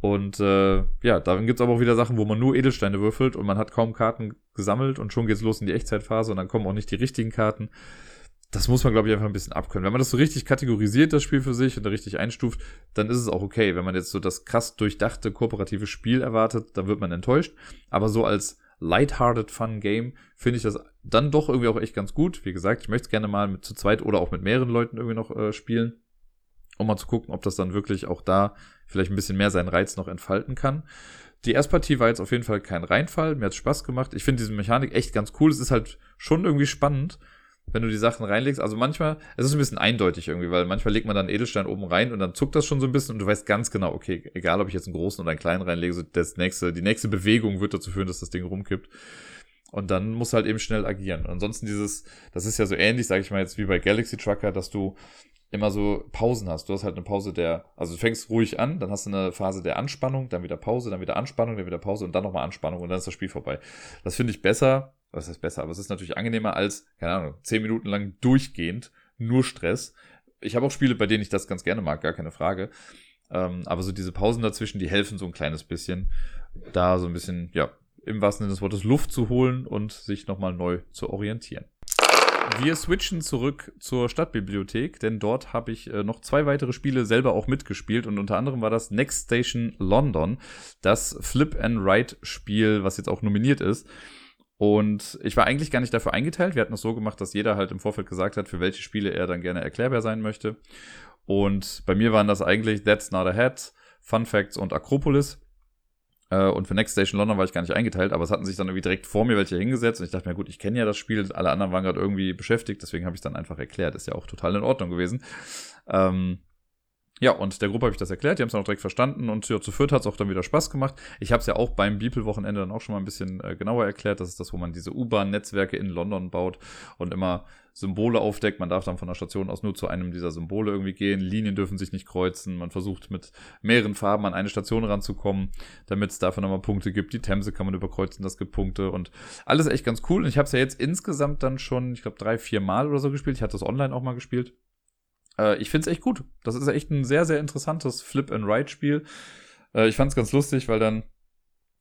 Und äh, ja, dann gibt's aber auch wieder Sachen, wo man nur Edelsteine würfelt und man hat kaum Karten gesammelt und schon geht's los in die Echtzeitphase und dann kommen auch nicht die richtigen Karten das muss man, glaube ich, einfach ein bisschen abkönnen. Wenn man das so richtig kategorisiert, das Spiel für sich, und da richtig einstuft, dann ist es auch okay. Wenn man jetzt so das krass durchdachte, kooperative Spiel erwartet, dann wird man enttäuscht. Aber so als lighthearted Fun Game finde ich das dann doch irgendwie auch echt ganz gut. Wie gesagt, ich möchte es gerne mal mit zu zweit oder auch mit mehreren Leuten irgendwie noch äh, spielen, um mal zu gucken, ob das dann wirklich auch da vielleicht ein bisschen mehr seinen Reiz noch entfalten kann. Die Erstpartie war jetzt auf jeden Fall kein Reinfall. Mir hat Spaß gemacht. Ich finde diese Mechanik echt ganz cool. Es ist halt schon irgendwie spannend wenn du die Sachen reinlegst. Also manchmal, es ist ein bisschen eindeutig irgendwie, weil manchmal legt man dann Edelstein oben rein und dann zuckt das schon so ein bisschen und du weißt ganz genau, okay, egal ob ich jetzt einen großen oder einen kleinen reinlege, so das nächste, die nächste Bewegung wird dazu führen, dass das Ding rumkippt. Und dann musst du halt eben schnell agieren. Ansonsten dieses, das ist ja so ähnlich, sage ich mal jetzt wie bei Galaxy Trucker, dass du immer so Pausen hast. Du hast halt eine Pause der, also du fängst ruhig an, dann hast du eine Phase der Anspannung, dann wieder Pause, dann wieder Anspannung, dann wieder Pause und dann nochmal Anspannung und dann ist das Spiel vorbei. Das finde ich besser, was ist besser, aber es ist natürlich angenehmer als, keine Ahnung, zehn Minuten lang durchgehend, nur Stress. Ich habe auch Spiele, bei denen ich das ganz gerne mag, gar keine Frage. Ähm, aber so diese Pausen dazwischen, die helfen so ein kleines bisschen, da so ein bisschen, ja, im wahrsten Sinne des Wortes Luft zu holen und sich nochmal neu zu orientieren. Wir switchen zurück zur Stadtbibliothek, denn dort habe ich äh, noch zwei weitere Spiele selber auch mitgespielt und unter anderem war das Next Station London, das Flip and Write Spiel, was jetzt auch nominiert ist. Und ich war eigentlich gar nicht dafür eingeteilt. Wir hatten es so gemacht, dass jeder halt im Vorfeld gesagt hat, für welche Spiele er dann gerne erklärbar sein möchte. Und bei mir waren das eigentlich That's Not a Hat, Fun Facts und Akropolis. Äh, und für Next Station London war ich gar nicht eingeteilt, aber es hatten sich dann irgendwie direkt vor mir welche hingesetzt und ich dachte mir, gut, ich kenne ja das Spiel, alle anderen waren gerade irgendwie beschäftigt, deswegen habe ich dann einfach erklärt. Ist ja auch total in Ordnung gewesen. Ähm, ja, und der Gruppe habe ich das erklärt, die haben es dann auch direkt verstanden und ja, zu viert hat es auch dann wieder Spaß gemacht. Ich habe es ja auch beim Beeple-Wochenende dann auch schon mal ein bisschen äh, genauer erklärt. Das ist das, wo man diese U-Bahn-Netzwerke in London baut und immer Symbole aufdeckt. Man darf dann von der Station aus nur zu einem dieser Symbole irgendwie gehen. Linien dürfen sich nicht kreuzen. Man versucht mit mehreren Farben an eine Station ranzukommen, damit es dafür nochmal Punkte gibt. Die Themse kann man überkreuzen, das gibt Punkte und alles echt ganz cool. Und ich habe es ja jetzt insgesamt dann schon, ich glaube, drei, vier Mal oder so gespielt. Ich hatte das online auch mal gespielt. Äh, ich finde es echt gut. Das ist echt ein sehr, sehr interessantes Flip-and-Ride-Spiel. Äh, ich fand es ganz lustig, weil dann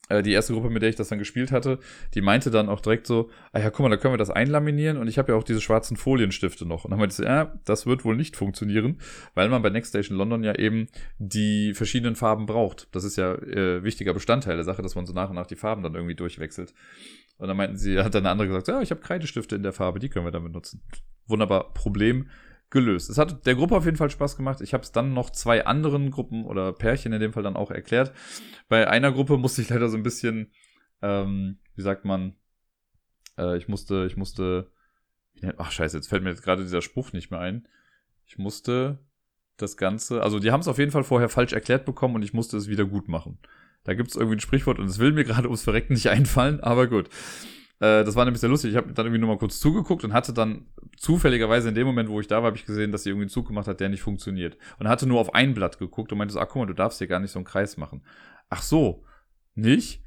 äh, die erste Gruppe, mit der ich das dann gespielt hatte, die meinte dann auch direkt so, ah ja, guck mal, da können wir das einlaminieren und ich habe ja auch diese schwarzen Folienstifte noch. Und dann meinte ich so, ja, das wird wohl nicht funktionieren, weil man bei Next Station London ja eben die verschiedenen Farben braucht. Das ist ja äh, wichtiger Bestandteil der Sache, dass man so nach und nach die Farben dann irgendwie durchwechselt. Und dann meinten sie, hat dann eine andere gesagt, ja, ich habe Kreidestifte in der Farbe, die können wir dann benutzen. Wunderbar, Problem gelöst. Es hat der Gruppe auf jeden Fall Spaß gemacht. Ich habe es dann noch zwei anderen Gruppen oder Pärchen in dem Fall dann auch erklärt. Bei einer Gruppe musste ich leider so ein bisschen, ähm, wie sagt man, Äh, ich musste, ich musste, ach scheiße, jetzt fällt mir jetzt gerade dieser Spruch nicht mehr ein. Ich musste das Ganze, also die haben es auf jeden Fall vorher falsch erklärt bekommen und ich musste es wieder gut machen. Da gibt es irgendwie ein Sprichwort und es will mir gerade ums Verrecken nicht einfallen, aber gut. Äh, das war nämlich sehr lustig. Ich habe dann irgendwie nur mal kurz zugeguckt und hatte dann zufälligerweise in dem Moment, wo ich da war, habe ich gesehen, dass sie irgendwie einen Zug gemacht hat, der nicht funktioniert. Und hatte nur auf ein Blatt geguckt und meinte so, ach guck mal, du darfst hier gar nicht so einen Kreis machen. Ach so, nicht?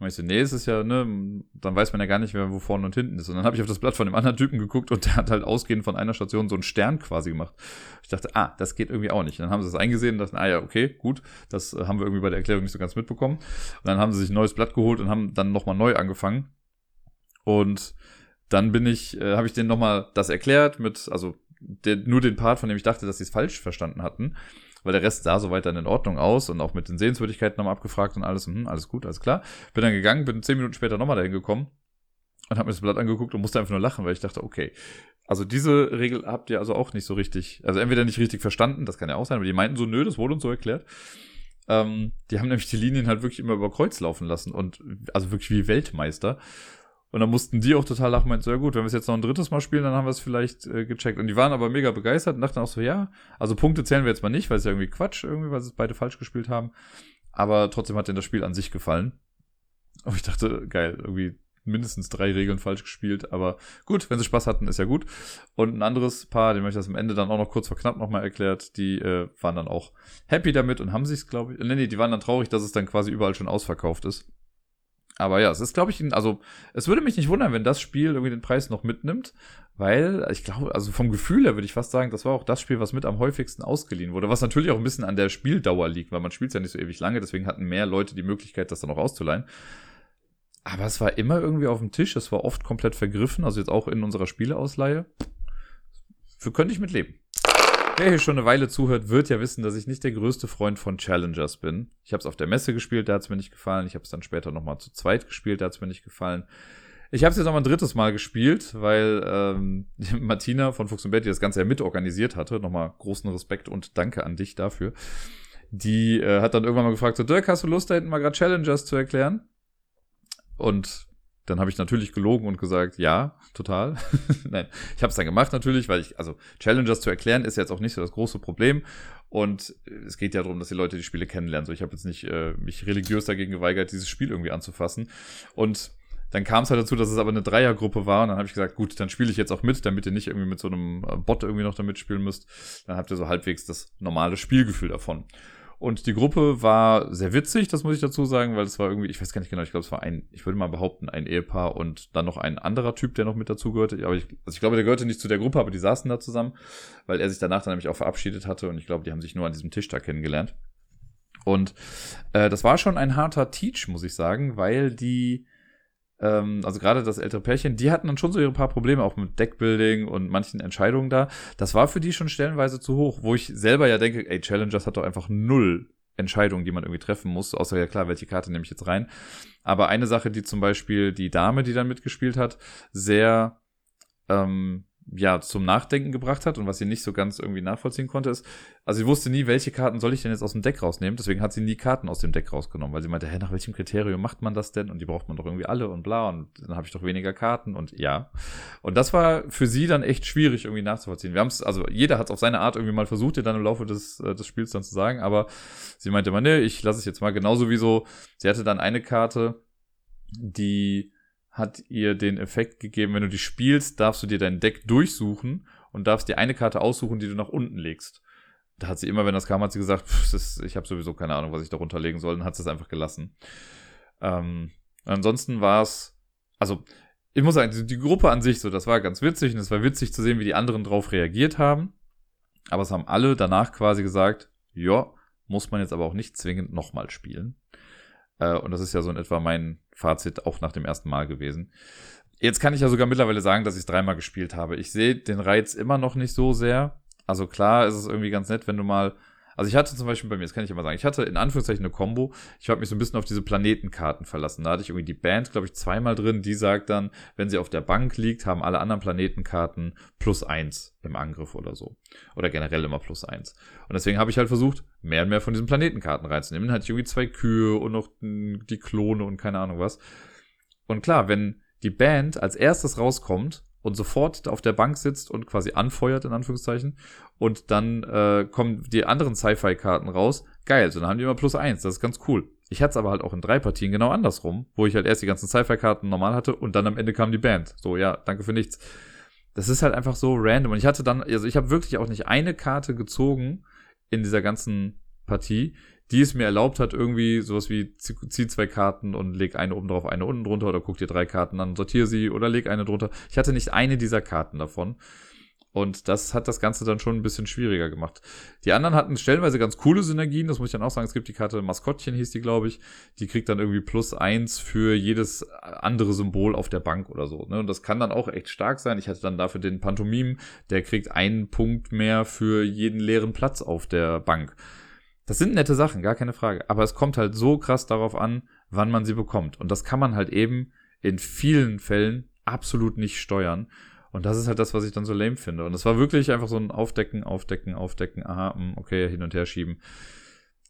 Und ich so, nee, es ist ja, ne, dann weiß man ja gar nicht mehr, wo vorne und hinten ist. Und dann habe ich auf das Blatt von dem anderen Typen geguckt und der hat halt ausgehend von einer Station so einen Stern quasi gemacht. Ich dachte, ah, das geht irgendwie auch nicht. Und dann haben sie das eingesehen und dachten, ah ja, okay, gut, das äh, haben wir irgendwie bei der Erklärung nicht so ganz mitbekommen. Und dann haben sie sich ein neues Blatt geholt und haben dann nochmal neu angefangen. Und dann bin ich, äh, habe ich denen nochmal das erklärt mit, also der, nur den Part, von dem ich dachte, dass sie es falsch verstanden hatten weil der Rest sah soweit dann in Ordnung aus und auch mit den Sehenswürdigkeiten nochmal abgefragt und alles, hm, alles gut, alles klar. Bin dann gegangen, bin zehn Minuten später nochmal dahin gekommen und habe mir das Blatt angeguckt und musste einfach nur lachen, weil ich dachte, okay, also diese Regel habt ihr also auch nicht so richtig, also entweder nicht richtig verstanden, das kann ja auch sein, aber die meinten so, nö, das wurde uns so erklärt. Ähm, die haben nämlich die Linien halt wirklich immer über Kreuz laufen lassen und also wirklich wie Weltmeister. Und dann mussten die auch total lachen, meinten so, ja gut, wenn wir es jetzt noch ein drittes Mal spielen, dann haben wir es vielleicht äh, gecheckt. Und die waren aber mega begeistert und dachten auch so, ja, also Punkte zählen wir jetzt mal nicht, weil es ja irgendwie Quatsch irgendwie, weil sie es beide falsch gespielt haben. Aber trotzdem hat denen das Spiel an sich gefallen. Und ich dachte, geil, irgendwie mindestens drei Regeln falsch gespielt, aber gut, wenn sie Spaß hatten, ist ja gut. Und ein anderes Paar, dem habe ich das am Ende dann auch noch kurz vor knapp nochmal erklärt, die äh, waren dann auch happy damit und haben sich's, glaube ich, nee, nee, die waren dann traurig, dass es dann quasi überall schon ausverkauft ist. Aber ja, es ist, glaube ich, also es würde mich nicht wundern, wenn das Spiel irgendwie den Preis noch mitnimmt, weil ich glaube, also vom Gefühl her würde ich fast sagen, das war auch das Spiel, was mit am häufigsten ausgeliehen wurde, was natürlich auch ein bisschen an der Spieldauer liegt, weil man spielt ja nicht so ewig lange, deswegen hatten mehr Leute die Möglichkeit, das dann auch auszuleihen. Aber es war immer irgendwie auf dem Tisch, es war oft komplett vergriffen, also jetzt auch in unserer Spieleausleihe. Für könnte ich mit leben. Wer hier schon eine Weile zuhört, wird ja wissen, dass ich nicht der größte Freund von Challengers bin. Ich habe es auf der Messe gespielt, da hat es mir nicht gefallen. Ich habe es dann später nochmal zu zweit gespielt, da hat es mir nicht gefallen. Ich habe es jetzt nochmal ein drittes Mal gespielt, weil ähm, Martina von Fuchs und Betty das Ganze ja mitorganisiert hatte. Nochmal großen Respekt und Danke an dich dafür. Die äh, hat dann irgendwann mal gefragt, so Dirk, hast du Lust, da hinten mal gerade Challengers zu erklären? Und dann habe ich natürlich gelogen und gesagt, ja, total. Nein, ich habe es dann gemacht natürlich, weil ich, also Challengers zu erklären ist jetzt auch nicht so das große Problem. Und es geht ja darum, dass die Leute die Spiele kennenlernen. So, ich habe jetzt nicht äh, mich religiös dagegen geweigert, dieses Spiel irgendwie anzufassen. Und dann kam es halt dazu, dass es aber eine Dreiergruppe war. Und dann habe ich gesagt, gut, dann spiele ich jetzt auch mit, damit ihr nicht irgendwie mit so einem äh, Bot irgendwie noch damit spielen müsst. Dann habt ihr so halbwegs das normale Spielgefühl davon. Und die Gruppe war sehr witzig, das muss ich dazu sagen, weil es war irgendwie, ich weiß gar nicht genau, ich glaube, es war ein, ich würde mal behaupten, ein Ehepaar und dann noch ein anderer Typ, der noch mit dazu gehörte. Aber ich, also ich glaube, der gehörte nicht zu der Gruppe, aber die saßen da zusammen, weil er sich danach dann nämlich auch verabschiedet hatte und ich glaube, die haben sich nur an diesem Tisch da kennengelernt. Und äh, das war schon ein harter Teach, muss ich sagen, weil die ähm, also gerade das ältere Pärchen, die hatten dann schon so ihre paar Probleme auch mit Deckbuilding und manchen Entscheidungen da. Das war für die schon stellenweise zu hoch, wo ich selber ja denke, ey, Challengers hat doch einfach null Entscheidungen, die man irgendwie treffen muss, außer ja klar, welche Karte nehme ich jetzt rein. Aber eine Sache, die zum Beispiel die Dame, die dann mitgespielt hat, sehr ähm, ja, zum Nachdenken gebracht hat und was sie nicht so ganz irgendwie nachvollziehen konnte, ist, also sie wusste nie, welche Karten soll ich denn jetzt aus dem Deck rausnehmen, deswegen hat sie nie Karten aus dem Deck rausgenommen, weil sie meinte, hä, nach welchem Kriterium macht man das denn? Und die braucht man doch irgendwie alle und bla und dann habe ich doch weniger Karten und ja. Und das war für sie dann echt schwierig irgendwie nachzuvollziehen. Wir haben es, also jeder hat es auf seine Art irgendwie mal versucht, ihr dann im Laufe des, äh, des Spiels dann zu sagen, aber sie meinte immer, nee, ich lasse es jetzt mal genauso wie so, sie hatte dann eine Karte, die hat ihr den Effekt gegeben, wenn du die spielst, darfst du dir dein Deck durchsuchen und darfst dir eine Karte aussuchen, die du nach unten legst. Da hat sie immer, wenn das kam, hat sie gesagt, pff, ist, ich habe sowieso keine Ahnung, was ich darunter legen soll, und hat sie es einfach gelassen. Ähm, ansonsten war es, also ich muss sagen, die Gruppe an sich so, das war ganz witzig und es war witzig zu sehen, wie die anderen drauf reagiert haben. Aber es haben alle danach quasi gesagt, ja, muss man jetzt aber auch nicht zwingend nochmal spielen. Äh, und das ist ja so in etwa mein Fazit auch nach dem ersten Mal gewesen. Jetzt kann ich ja sogar mittlerweile sagen, dass ich es dreimal gespielt habe. Ich sehe den Reiz immer noch nicht so sehr. Also klar ist es irgendwie ganz nett, wenn du mal also ich hatte zum Beispiel bei mir, das kann ich immer sagen, ich hatte in Anführungszeichen eine Combo. Ich habe mich so ein bisschen auf diese Planetenkarten verlassen. Da hatte ich irgendwie die Band, glaube ich, zweimal drin, die sagt dann, wenn sie auf der Bank liegt, haben alle anderen Planetenkarten plus eins im Angriff oder so. Oder generell immer plus eins. Und deswegen habe ich halt versucht, mehr und mehr von diesen Planetenkarten reinzunehmen. Dann hatte ich irgendwie zwei Kühe und noch die Klone und keine Ahnung was. Und klar, wenn die Band als erstes rauskommt und sofort auf der Bank sitzt und quasi anfeuert, in Anführungszeichen. Und dann äh, kommen die anderen Sci-Fi-Karten raus. Geil, so dann haben die immer plus eins. Das ist ganz cool. Ich hatte es aber halt auch in drei Partien genau andersrum, wo ich halt erst die ganzen Sci-Fi-Karten normal hatte und dann am Ende kam die Band. So, ja, danke für nichts. Das ist halt einfach so random. Und ich hatte dann, also ich habe wirklich auch nicht eine Karte gezogen in dieser ganzen Partie, die es mir erlaubt hat, irgendwie sowas wie zieh zwei Karten und leg eine oben drauf, eine unten drunter oder guck dir drei Karten an, sortiere sie oder leg eine drunter. Ich hatte nicht eine dieser Karten davon. Und das hat das Ganze dann schon ein bisschen schwieriger gemacht. Die anderen hatten stellenweise ganz coole Synergien, das muss ich dann auch sagen. Es gibt die Karte Maskottchen, hieß die, glaube ich. Die kriegt dann irgendwie plus eins für jedes andere Symbol auf der Bank oder so. Ne? Und das kann dann auch echt stark sein. Ich hatte dann dafür den Pantomim, der kriegt einen Punkt mehr für jeden leeren Platz auf der Bank. Das sind nette Sachen, gar keine Frage. Aber es kommt halt so krass darauf an, wann man sie bekommt. Und das kann man halt eben in vielen Fällen absolut nicht steuern. Und das ist halt das, was ich dann so lame finde. Und es war wirklich einfach so ein Aufdecken, Aufdecken, Aufdecken, aha, hm, okay, hin und her schieben.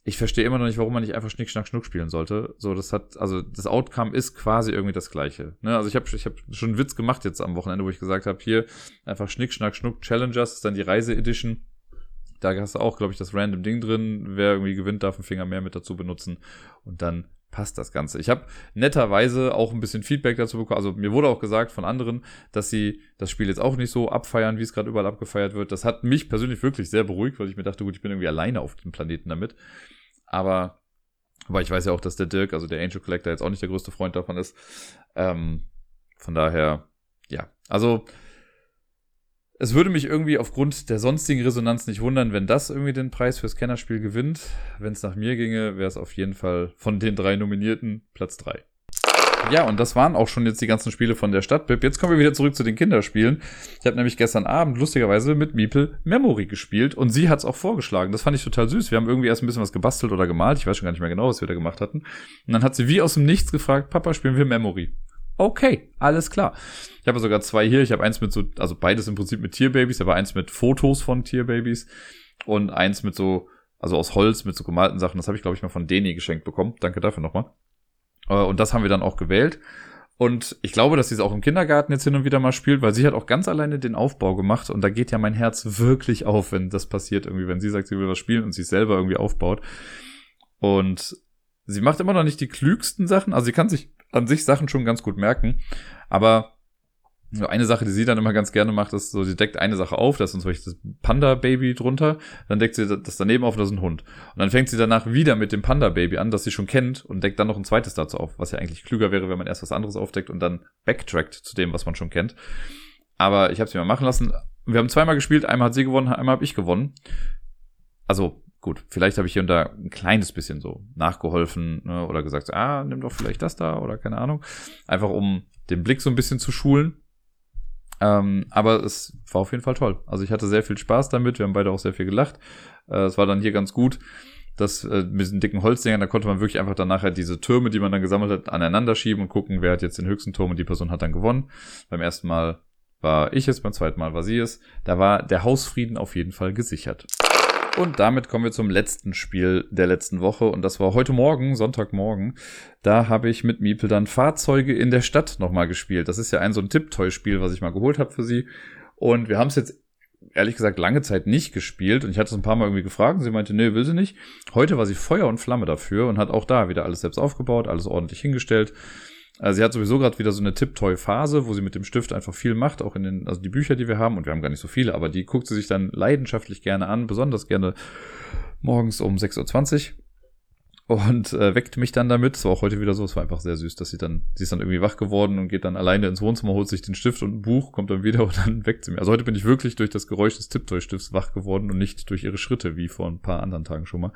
Ich verstehe immer noch nicht, warum man nicht einfach Schnick, Schnack, Schnuck spielen sollte. So, das hat, also das Outcome ist quasi irgendwie das gleiche. Ne? Also ich habe ich hab schon einen Witz gemacht jetzt am Wochenende, wo ich gesagt habe, hier einfach Schnick, Schnack, Schnuck Challengers, ist dann die Reise-Edition. Da hast du auch, glaube ich, das random Ding drin. Wer irgendwie gewinnt, darf einen Finger mehr mit dazu benutzen. Und dann passt das Ganze. Ich habe netterweise auch ein bisschen Feedback dazu bekommen. Also mir wurde auch gesagt von anderen, dass sie das Spiel jetzt auch nicht so abfeiern, wie es gerade überall abgefeiert wird. Das hat mich persönlich wirklich sehr beruhigt, weil ich mir dachte, gut, ich bin irgendwie alleine auf dem Planeten damit. Aber, aber ich weiß ja auch, dass der Dirk, also der Angel Collector, jetzt auch nicht der größte Freund davon ist. Ähm, von daher, ja. Also es würde mich irgendwie aufgrund der sonstigen Resonanz nicht wundern, wenn das irgendwie den Preis fürs Kennerspiel gewinnt. Wenn es nach mir ginge, wäre es auf jeden Fall von den drei Nominierten Platz drei. Ja, und das waren auch schon jetzt die ganzen Spiele von der Stadtbib. Jetzt kommen wir wieder zurück zu den Kinderspielen. Ich habe nämlich gestern Abend lustigerweise mit Miepel Memory gespielt und sie hat es auch vorgeschlagen. Das fand ich total süß. Wir haben irgendwie erst ein bisschen was gebastelt oder gemalt. Ich weiß schon gar nicht mehr genau, was wir da gemacht hatten. Und dann hat sie wie aus dem Nichts gefragt, Papa, spielen wir Memory okay, alles klar. Ich habe sogar zwei hier. Ich habe eins mit so, also beides im Prinzip mit Tierbabys, aber eins mit Fotos von Tierbabys und eins mit so, also aus Holz mit so gemalten Sachen. Das habe ich, glaube ich, mal von Deni geschenkt bekommen. Danke dafür nochmal. Äh, und das haben wir dann auch gewählt. Und ich glaube, dass sie es auch im Kindergarten jetzt hin und wieder mal spielt, weil sie hat auch ganz alleine den Aufbau gemacht. Und da geht ja mein Herz wirklich auf, wenn das passiert irgendwie, wenn sie sagt, sie will was spielen und sich selber irgendwie aufbaut. Und sie macht immer noch nicht die klügsten Sachen. Also sie kann sich an sich Sachen schon ganz gut merken. Aber so eine Sache, die sie dann immer ganz gerne macht, ist so, sie deckt eine Sache auf, da ist zum Beispiel das Panda-Baby drunter, dann deckt sie das daneben auf, das ist ein Hund. Und dann fängt sie danach wieder mit dem Panda-Baby an, das sie schon kennt, und deckt dann noch ein zweites dazu auf, was ja eigentlich klüger wäre, wenn man erst was anderes aufdeckt und dann backtrackt zu dem, was man schon kennt. Aber ich habe sie mal machen lassen. Wir haben zweimal gespielt, einmal hat sie gewonnen, einmal habe ich gewonnen. Also gut, vielleicht habe ich hier und da ein kleines bisschen so nachgeholfen ne, oder gesagt, ah, nimm doch vielleicht das da oder keine Ahnung. Einfach um den Blick so ein bisschen zu schulen. Ähm, aber es war auf jeden Fall toll. Also ich hatte sehr viel Spaß damit. Wir haben beide auch sehr viel gelacht. Äh, es war dann hier ganz gut. Das äh, mit diesen dicken Holzdingern, da konnte man wirklich einfach dann nachher diese Türme, die man dann gesammelt hat, aneinander schieben und gucken, wer hat jetzt den höchsten Turm und die Person hat dann gewonnen. Beim ersten Mal war ich es, beim zweiten Mal war sie es. Da war der Hausfrieden auf jeden Fall gesichert. Und damit kommen wir zum letzten Spiel der letzten Woche. Und das war heute Morgen, Sonntagmorgen. Da habe ich mit Miepel dann Fahrzeuge in der Stadt nochmal gespielt. Das ist ja ein so ein Tipptoy-Spiel, was ich mal geholt habe für sie. Und wir haben es jetzt ehrlich gesagt lange Zeit nicht gespielt und ich hatte es ein paar Mal irgendwie gefragt sie meinte, nee, will sie nicht. Heute war sie Feuer und Flamme dafür und hat auch da wieder alles selbst aufgebaut, alles ordentlich hingestellt. Also sie hat sowieso gerade wieder so eine Tipptoy-Phase, wo sie mit dem Stift einfach viel macht, auch in den, also die Bücher, die wir haben, und wir haben gar nicht so viele, aber die guckt sie sich dann leidenschaftlich gerne an, besonders gerne morgens um 6.20 Uhr und äh, weckt mich dann damit. Es war auch heute wieder so, es war einfach sehr süß, dass sie dann, sie ist dann irgendwie wach geworden und geht dann alleine ins Wohnzimmer, holt sich den Stift und ein Buch, kommt dann wieder und dann weckt sie mich. Also heute bin ich wirklich durch das Geräusch des Tipptoy-Stifts wach geworden und nicht durch ihre Schritte, wie vor ein paar anderen Tagen schon mal.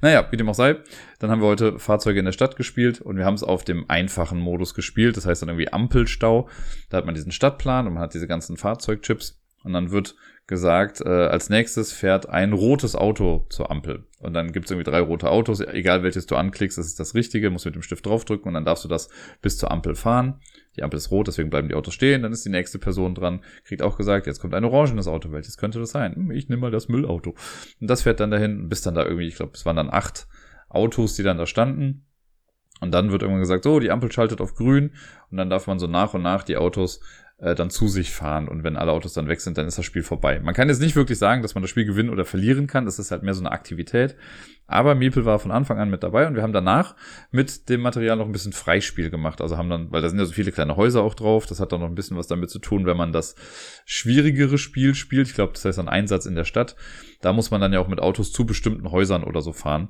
Naja, wie dem auch sei, dann haben wir heute Fahrzeuge in der Stadt gespielt und wir haben es auf dem einfachen Modus gespielt. Das heißt dann irgendwie Ampelstau. Da hat man diesen Stadtplan und man hat diese ganzen Fahrzeugchips und dann wird gesagt, äh, als nächstes fährt ein rotes Auto zur Ampel. Und dann gibt es irgendwie drei rote Autos, egal welches du anklickst, das ist das Richtige, musst mit dem Stift draufdrücken und dann darfst du das bis zur Ampel fahren. Die Ampel ist rot, deswegen bleiben die Autos stehen, dann ist die nächste Person dran, kriegt auch gesagt, jetzt kommt ein orangenes Auto, welches könnte das sein? Hm, ich nehme mal das Müllauto. Und das fährt dann dahin, bis dann da irgendwie, ich glaube, es waren dann acht Autos, die dann da standen. Und dann wird irgendwann gesagt, so, die Ampel schaltet auf grün und dann darf man so nach und nach die Autos äh, dann zu sich fahren. Und wenn alle Autos dann weg sind, dann ist das Spiel vorbei. Man kann jetzt nicht wirklich sagen, dass man das Spiel gewinnen oder verlieren kann. Das ist halt mehr so eine Aktivität. Aber Miepel war von Anfang an mit dabei und wir haben danach mit dem Material noch ein bisschen Freispiel gemacht. Also haben dann, weil da sind ja so viele kleine Häuser auch drauf, das hat dann noch ein bisschen was damit zu tun, wenn man das schwierigere Spiel spielt. Ich glaube, das heißt ein Einsatz in der Stadt. Da muss man dann ja auch mit Autos zu bestimmten Häusern oder so fahren.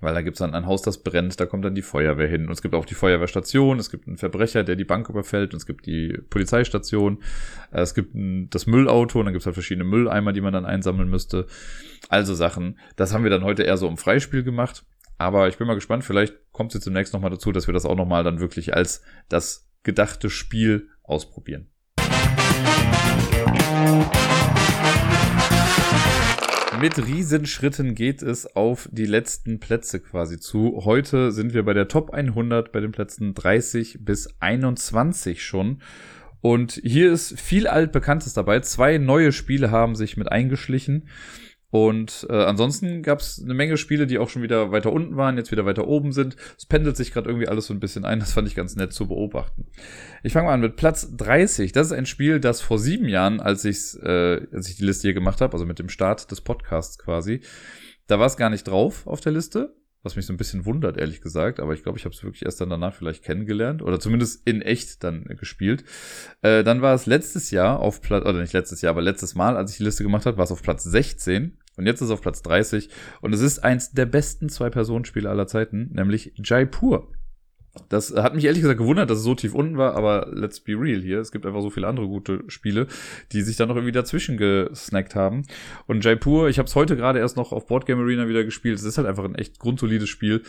Weil da gibt's dann ein Haus, das brennt, da kommt dann die Feuerwehr hin. Und es gibt auch die Feuerwehrstation, es gibt einen Verbrecher, der die Bank überfällt, und es gibt die Polizeistation, äh, es gibt das Müllauto und dann gibt's halt verschiedene Mülleimer, die man dann einsammeln müsste. Also Sachen. Das haben wir dann heute eher so im Freispiel gemacht. Aber ich bin mal gespannt, vielleicht kommt es jetzt demnächst nochmal dazu, dass wir das auch nochmal dann wirklich als das gedachte Spiel ausprobieren. Mit Riesenschritten geht es auf die letzten Plätze quasi zu. Heute sind wir bei der Top 100 bei den Plätzen 30 bis 21 schon. Und hier ist viel altbekanntes dabei. Zwei neue Spiele haben sich mit eingeschlichen. Und äh, ansonsten gab es eine Menge Spiele, die auch schon wieder weiter unten waren, jetzt wieder weiter oben sind. Es pendelt sich gerade irgendwie alles so ein bisschen ein. Das fand ich ganz nett zu beobachten. Ich fange mal an mit Platz 30. Das ist ein Spiel, das vor sieben Jahren, als, ich's, äh, als ich die Liste hier gemacht habe, also mit dem Start des Podcasts quasi, da war es gar nicht drauf auf der Liste. Was mich so ein bisschen wundert, ehrlich gesagt. Aber ich glaube, ich habe es wirklich erst dann danach vielleicht kennengelernt. Oder zumindest in echt dann gespielt. Äh, dann war es letztes Jahr auf Platz, oder nicht letztes Jahr, aber letztes Mal, als ich die Liste gemacht habe, war es auf Platz 16. Und jetzt ist es auf Platz 30. Und es ist eins der besten Zwei-Personen-Spiele aller Zeiten, nämlich Jaipur. Das hat mich ehrlich gesagt gewundert, dass es so tief unten war, aber let's be real hier. Es gibt einfach so viele andere gute Spiele, die sich dann noch irgendwie dazwischen gesnackt haben. Und Jaipur, ich habe es heute gerade erst noch auf Boardgame Arena wieder gespielt. Es ist halt einfach ein echt grundsolides Spiel,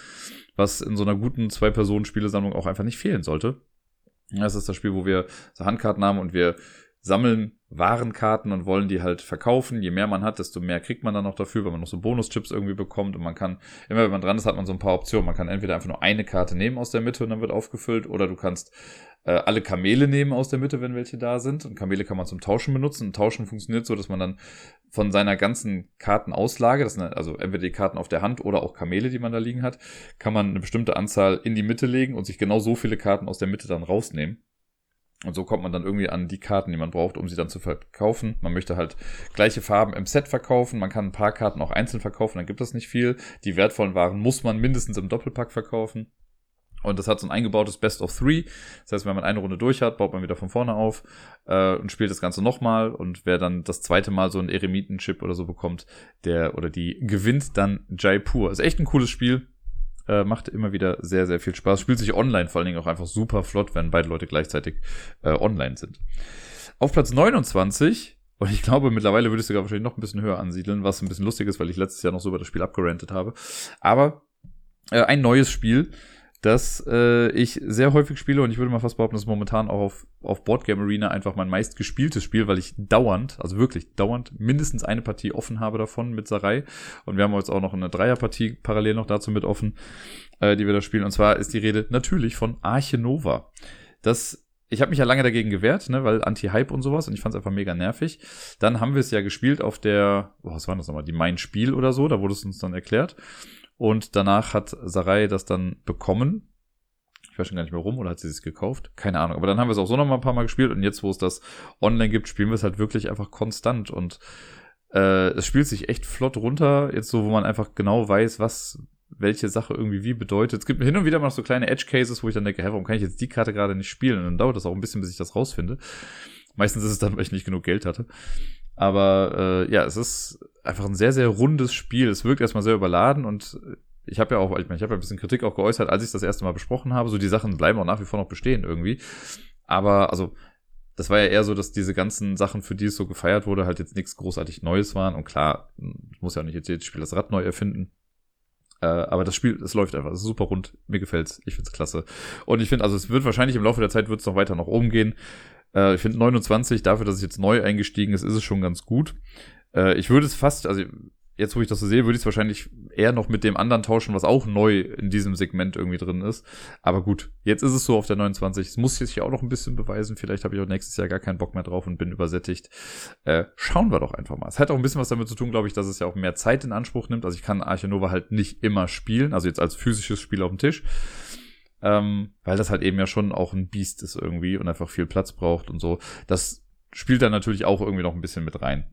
was in so einer guten Zwei-Personen-Spielesammlung auch einfach nicht fehlen sollte. Das ist das Spiel, wo wir so Handkarten haben und wir sammeln Warenkarten und wollen die halt verkaufen. Je mehr man hat, desto mehr kriegt man dann noch dafür, weil man noch so Bonuschips irgendwie bekommt und man kann, immer wenn man dran ist, hat man so ein paar Optionen. Man kann entweder einfach nur eine Karte nehmen aus der Mitte und dann wird aufgefüllt oder du kannst äh, alle Kamele nehmen aus der Mitte, wenn welche da sind. Und Kamele kann man zum Tauschen benutzen. Und Tauschen funktioniert so, dass man dann von seiner ganzen Kartenauslage, das sind also entweder die Karten auf der Hand oder auch Kamele, die man da liegen hat, kann man eine bestimmte Anzahl in die Mitte legen und sich genau so viele Karten aus der Mitte dann rausnehmen. Und so kommt man dann irgendwie an die Karten, die man braucht, um sie dann zu verkaufen. Man möchte halt gleiche Farben im Set verkaufen. Man kann ein paar Karten auch einzeln verkaufen, dann gibt es nicht viel. Die wertvollen Waren muss man mindestens im Doppelpack verkaufen. Und das hat so ein eingebautes Best of Three. Das heißt, wenn man eine Runde durch hat, baut man wieder von vorne auf äh, und spielt das Ganze nochmal. Und wer dann das zweite Mal so einen Eremitenchip oder so bekommt, der oder die gewinnt dann Jaipur. Ist echt ein cooles Spiel. Äh, macht immer wieder sehr, sehr viel Spaß. Spielt sich online vor allen Dingen auch einfach super flott, wenn beide Leute gleichzeitig äh, online sind. Auf Platz 29 und ich glaube, mittlerweile würde ich sogar wahrscheinlich noch ein bisschen höher ansiedeln, was ein bisschen lustig ist, weil ich letztes Jahr noch so über das Spiel abgerantet habe. Aber äh, ein neues Spiel, das äh, ich sehr häufig spiele und ich würde mal fast behaupten, das ist momentan auch auf, auf Boardgame Arena einfach mein meist gespieltes Spiel, weil ich dauernd, also wirklich dauernd, mindestens eine Partie offen habe davon mit Sarai. Und wir haben jetzt auch noch eine Dreierpartie parallel noch dazu mit offen, äh, die wir da spielen. Und zwar ist die Rede natürlich von Arche Nova. Das ich habe mich ja lange dagegen gewehrt, ne, weil Anti-Hype und sowas und ich fand es einfach mega nervig. Dann haben wir es ja gespielt auf der, oh, was war das nochmal, die Mein Spiel oder so, da wurde es uns dann erklärt. Und danach hat Sarai das dann bekommen. Ich weiß schon gar nicht mehr rum, oder hat sie es gekauft? Keine Ahnung. Aber dann haben wir es auch so noch mal ein paar Mal gespielt. Und jetzt, wo es das online gibt, spielen wir es halt wirklich einfach konstant. Und äh, es spielt sich echt flott runter. Jetzt so, wo man einfach genau weiß, was welche Sache irgendwie wie bedeutet. Es gibt hin und wieder mal noch so kleine Edge-Cases, wo ich dann denke, hä, warum kann ich jetzt die Karte gerade nicht spielen? Und dann dauert das auch ein bisschen, bis ich das rausfinde. Meistens ist es dann, weil ich nicht genug Geld hatte. Aber äh, ja, es ist einfach ein sehr, sehr rundes Spiel. Es wirkt erstmal sehr überladen und ich habe ja auch, ich, mein, ich habe ja ein bisschen Kritik auch geäußert, als ich das erste Mal besprochen habe. So die Sachen bleiben auch nach wie vor noch bestehen irgendwie. Aber also das war ja eher so, dass diese ganzen Sachen, für die es so gefeiert wurde, halt jetzt nichts großartig Neues waren. Und klar, muss ja auch nicht jetzt jedes Spiel das Rad neu erfinden. Äh, aber das Spiel, es läuft einfach, es ist super rund. Mir gefällt's, ich find's klasse. Und ich finde, also es wird wahrscheinlich im Laufe der Zeit wird es noch weiter nach oben gehen. Äh, ich finde 29, dafür, dass es jetzt neu eingestiegen ist, ist es schon ganz gut. Äh, ich würde es fast, also jetzt, wo ich das so sehe, würde ich es wahrscheinlich eher noch mit dem anderen tauschen, was auch neu in diesem Segment irgendwie drin ist. Aber gut, jetzt ist es so auf der 29. Es muss sich auch noch ein bisschen beweisen. Vielleicht habe ich auch nächstes Jahr gar keinen Bock mehr drauf und bin übersättigt. Äh, schauen wir doch einfach mal. Es hat auch ein bisschen was damit zu tun, glaube ich, dass es ja auch mehr Zeit in Anspruch nimmt. Also ich kann Arche Nova halt nicht immer spielen, also jetzt als physisches Spiel auf dem Tisch. Ähm, weil das halt eben ja schon auch ein Biest ist irgendwie und einfach viel Platz braucht und so. Das spielt dann natürlich auch irgendwie noch ein bisschen mit rein.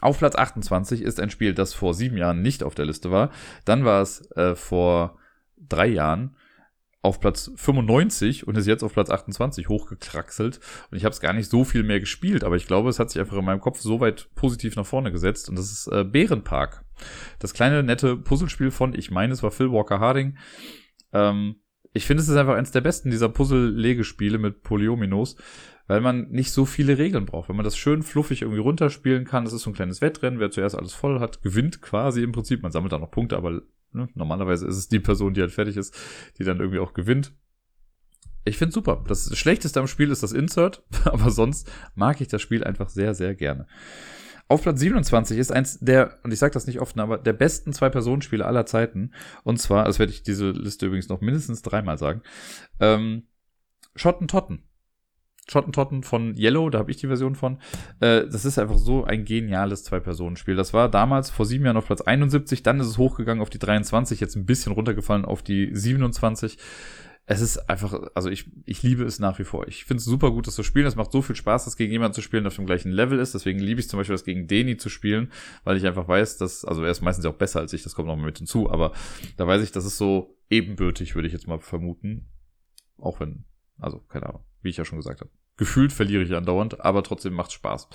Auf Platz 28 ist ein Spiel, das vor sieben Jahren nicht auf der Liste war. Dann war es äh, vor drei Jahren auf Platz 95 und ist jetzt auf Platz 28 hochgekraxelt. Und ich habe es gar nicht so viel mehr gespielt, aber ich glaube, es hat sich einfach in meinem Kopf so weit positiv nach vorne gesetzt. Und das ist äh, Bärenpark. Das kleine, nette Puzzlespiel von, ich meine, es war Phil Walker Harding. Ähm, ich finde, es ist einfach eines der besten dieser Puzzle-Legespiele mit Polyominos, weil man nicht so viele Regeln braucht. Wenn man das schön fluffig irgendwie runterspielen kann, das ist so ein kleines Wettrennen, wer zuerst alles voll hat, gewinnt quasi im Prinzip. Man sammelt da noch Punkte, aber ne, normalerweise ist es die Person, die halt fertig ist, die dann irgendwie auch gewinnt. Ich finde super. Das Schlechteste am Spiel ist das Insert, aber sonst mag ich das Spiel einfach sehr, sehr gerne. Auf Platz 27 ist eins der, und ich sage das nicht oft, aber der besten Zwei-Personen-Spiele aller Zeiten. Und zwar, das werde ich diese Liste übrigens noch mindestens dreimal sagen, ähm, Schottentotten. Schottentotten von Yellow, da habe ich die Version von. Äh, das ist einfach so ein geniales Zwei-Personen-Spiel. Das war damals vor sieben Jahren auf Platz 71, dann ist es hochgegangen auf die 23, jetzt ein bisschen runtergefallen auf die 27 es ist einfach, also ich, ich liebe es nach wie vor. Ich finde es super gut, das zu spielen. Es macht so viel Spaß, das gegen jemanden zu spielen, der auf dem gleichen Level ist. Deswegen liebe ich zum Beispiel das gegen Deni zu spielen, weil ich einfach weiß, dass, also er ist meistens auch besser als ich, das kommt noch mal mit hinzu, aber da weiß ich, das ist so ebenbürtig, würde ich jetzt mal vermuten. Auch wenn, also keine Ahnung, wie ich ja schon gesagt habe. Gefühlt verliere ich andauernd, aber trotzdem macht Spaß.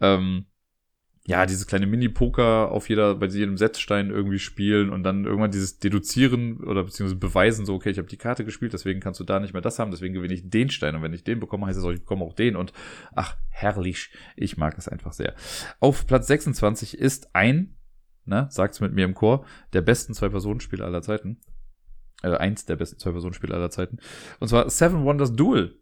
Ähm, ja, dieses kleine Mini-Poker auf jeder, bei jedem Setzstein irgendwie spielen und dann irgendwann dieses Deduzieren oder beziehungsweise beweisen, so, okay, ich habe die Karte gespielt, deswegen kannst du da nicht mehr das haben, deswegen gewinne ich den Stein und wenn ich den bekomme, heißt es auch, ich bekomme auch den und ach, herrlich, ich mag es einfach sehr. Auf Platz 26 ist ein, ne, sagt's mit mir im Chor, der besten Zwei-Personen-Spiele aller Zeiten. Äh, eins der besten Zwei-Personen-Spiele aller Zeiten. Und zwar Seven Wonders Duel.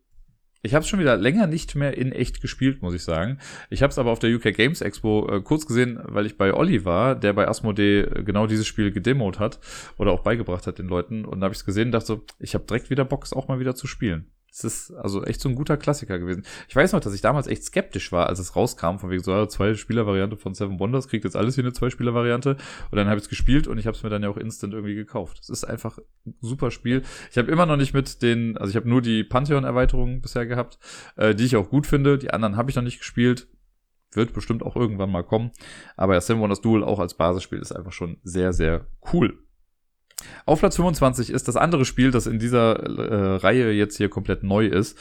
Ich habe es schon wieder länger nicht mehr in echt gespielt, muss ich sagen. Ich habe es aber auf der UK Games Expo äh, kurz gesehen, weil ich bei Olli war, der bei Asmodee äh, genau dieses Spiel gedemoed hat oder auch beigebracht hat den Leuten. Und da habe ich es gesehen und dachte so, ich habe direkt wieder Bock, es auch mal wieder zu spielen. Es ist also echt so ein guter Klassiker gewesen. Ich weiß noch, dass ich damals echt skeptisch war, als es rauskam, von wegen so, ja, zwei Spieler-Variante von Seven Wonders, kriegt jetzt alles hier eine Zwei-Spieler-Variante. Und dann habe ich es gespielt und ich habe es mir dann ja auch instant irgendwie gekauft. Es ist einfach ein super Spiel. Ich habe immer noch nicht mit den, also ich habe nur die Pantheon-Erweiterungen bisher gehabt, äh, die ich auch gut finde. Die anderen habe ich noch nicht gespielt. Wird bestimmt auch irgendwann mal kommen. Aber ja, Seven Wonders Duel auch als Basisspiel ist einfach schon sehr, sehr cool. Auf Platz 25 ist das andere Spiel, das in dieser äh, Reihe jetzt hier komplett neu ist.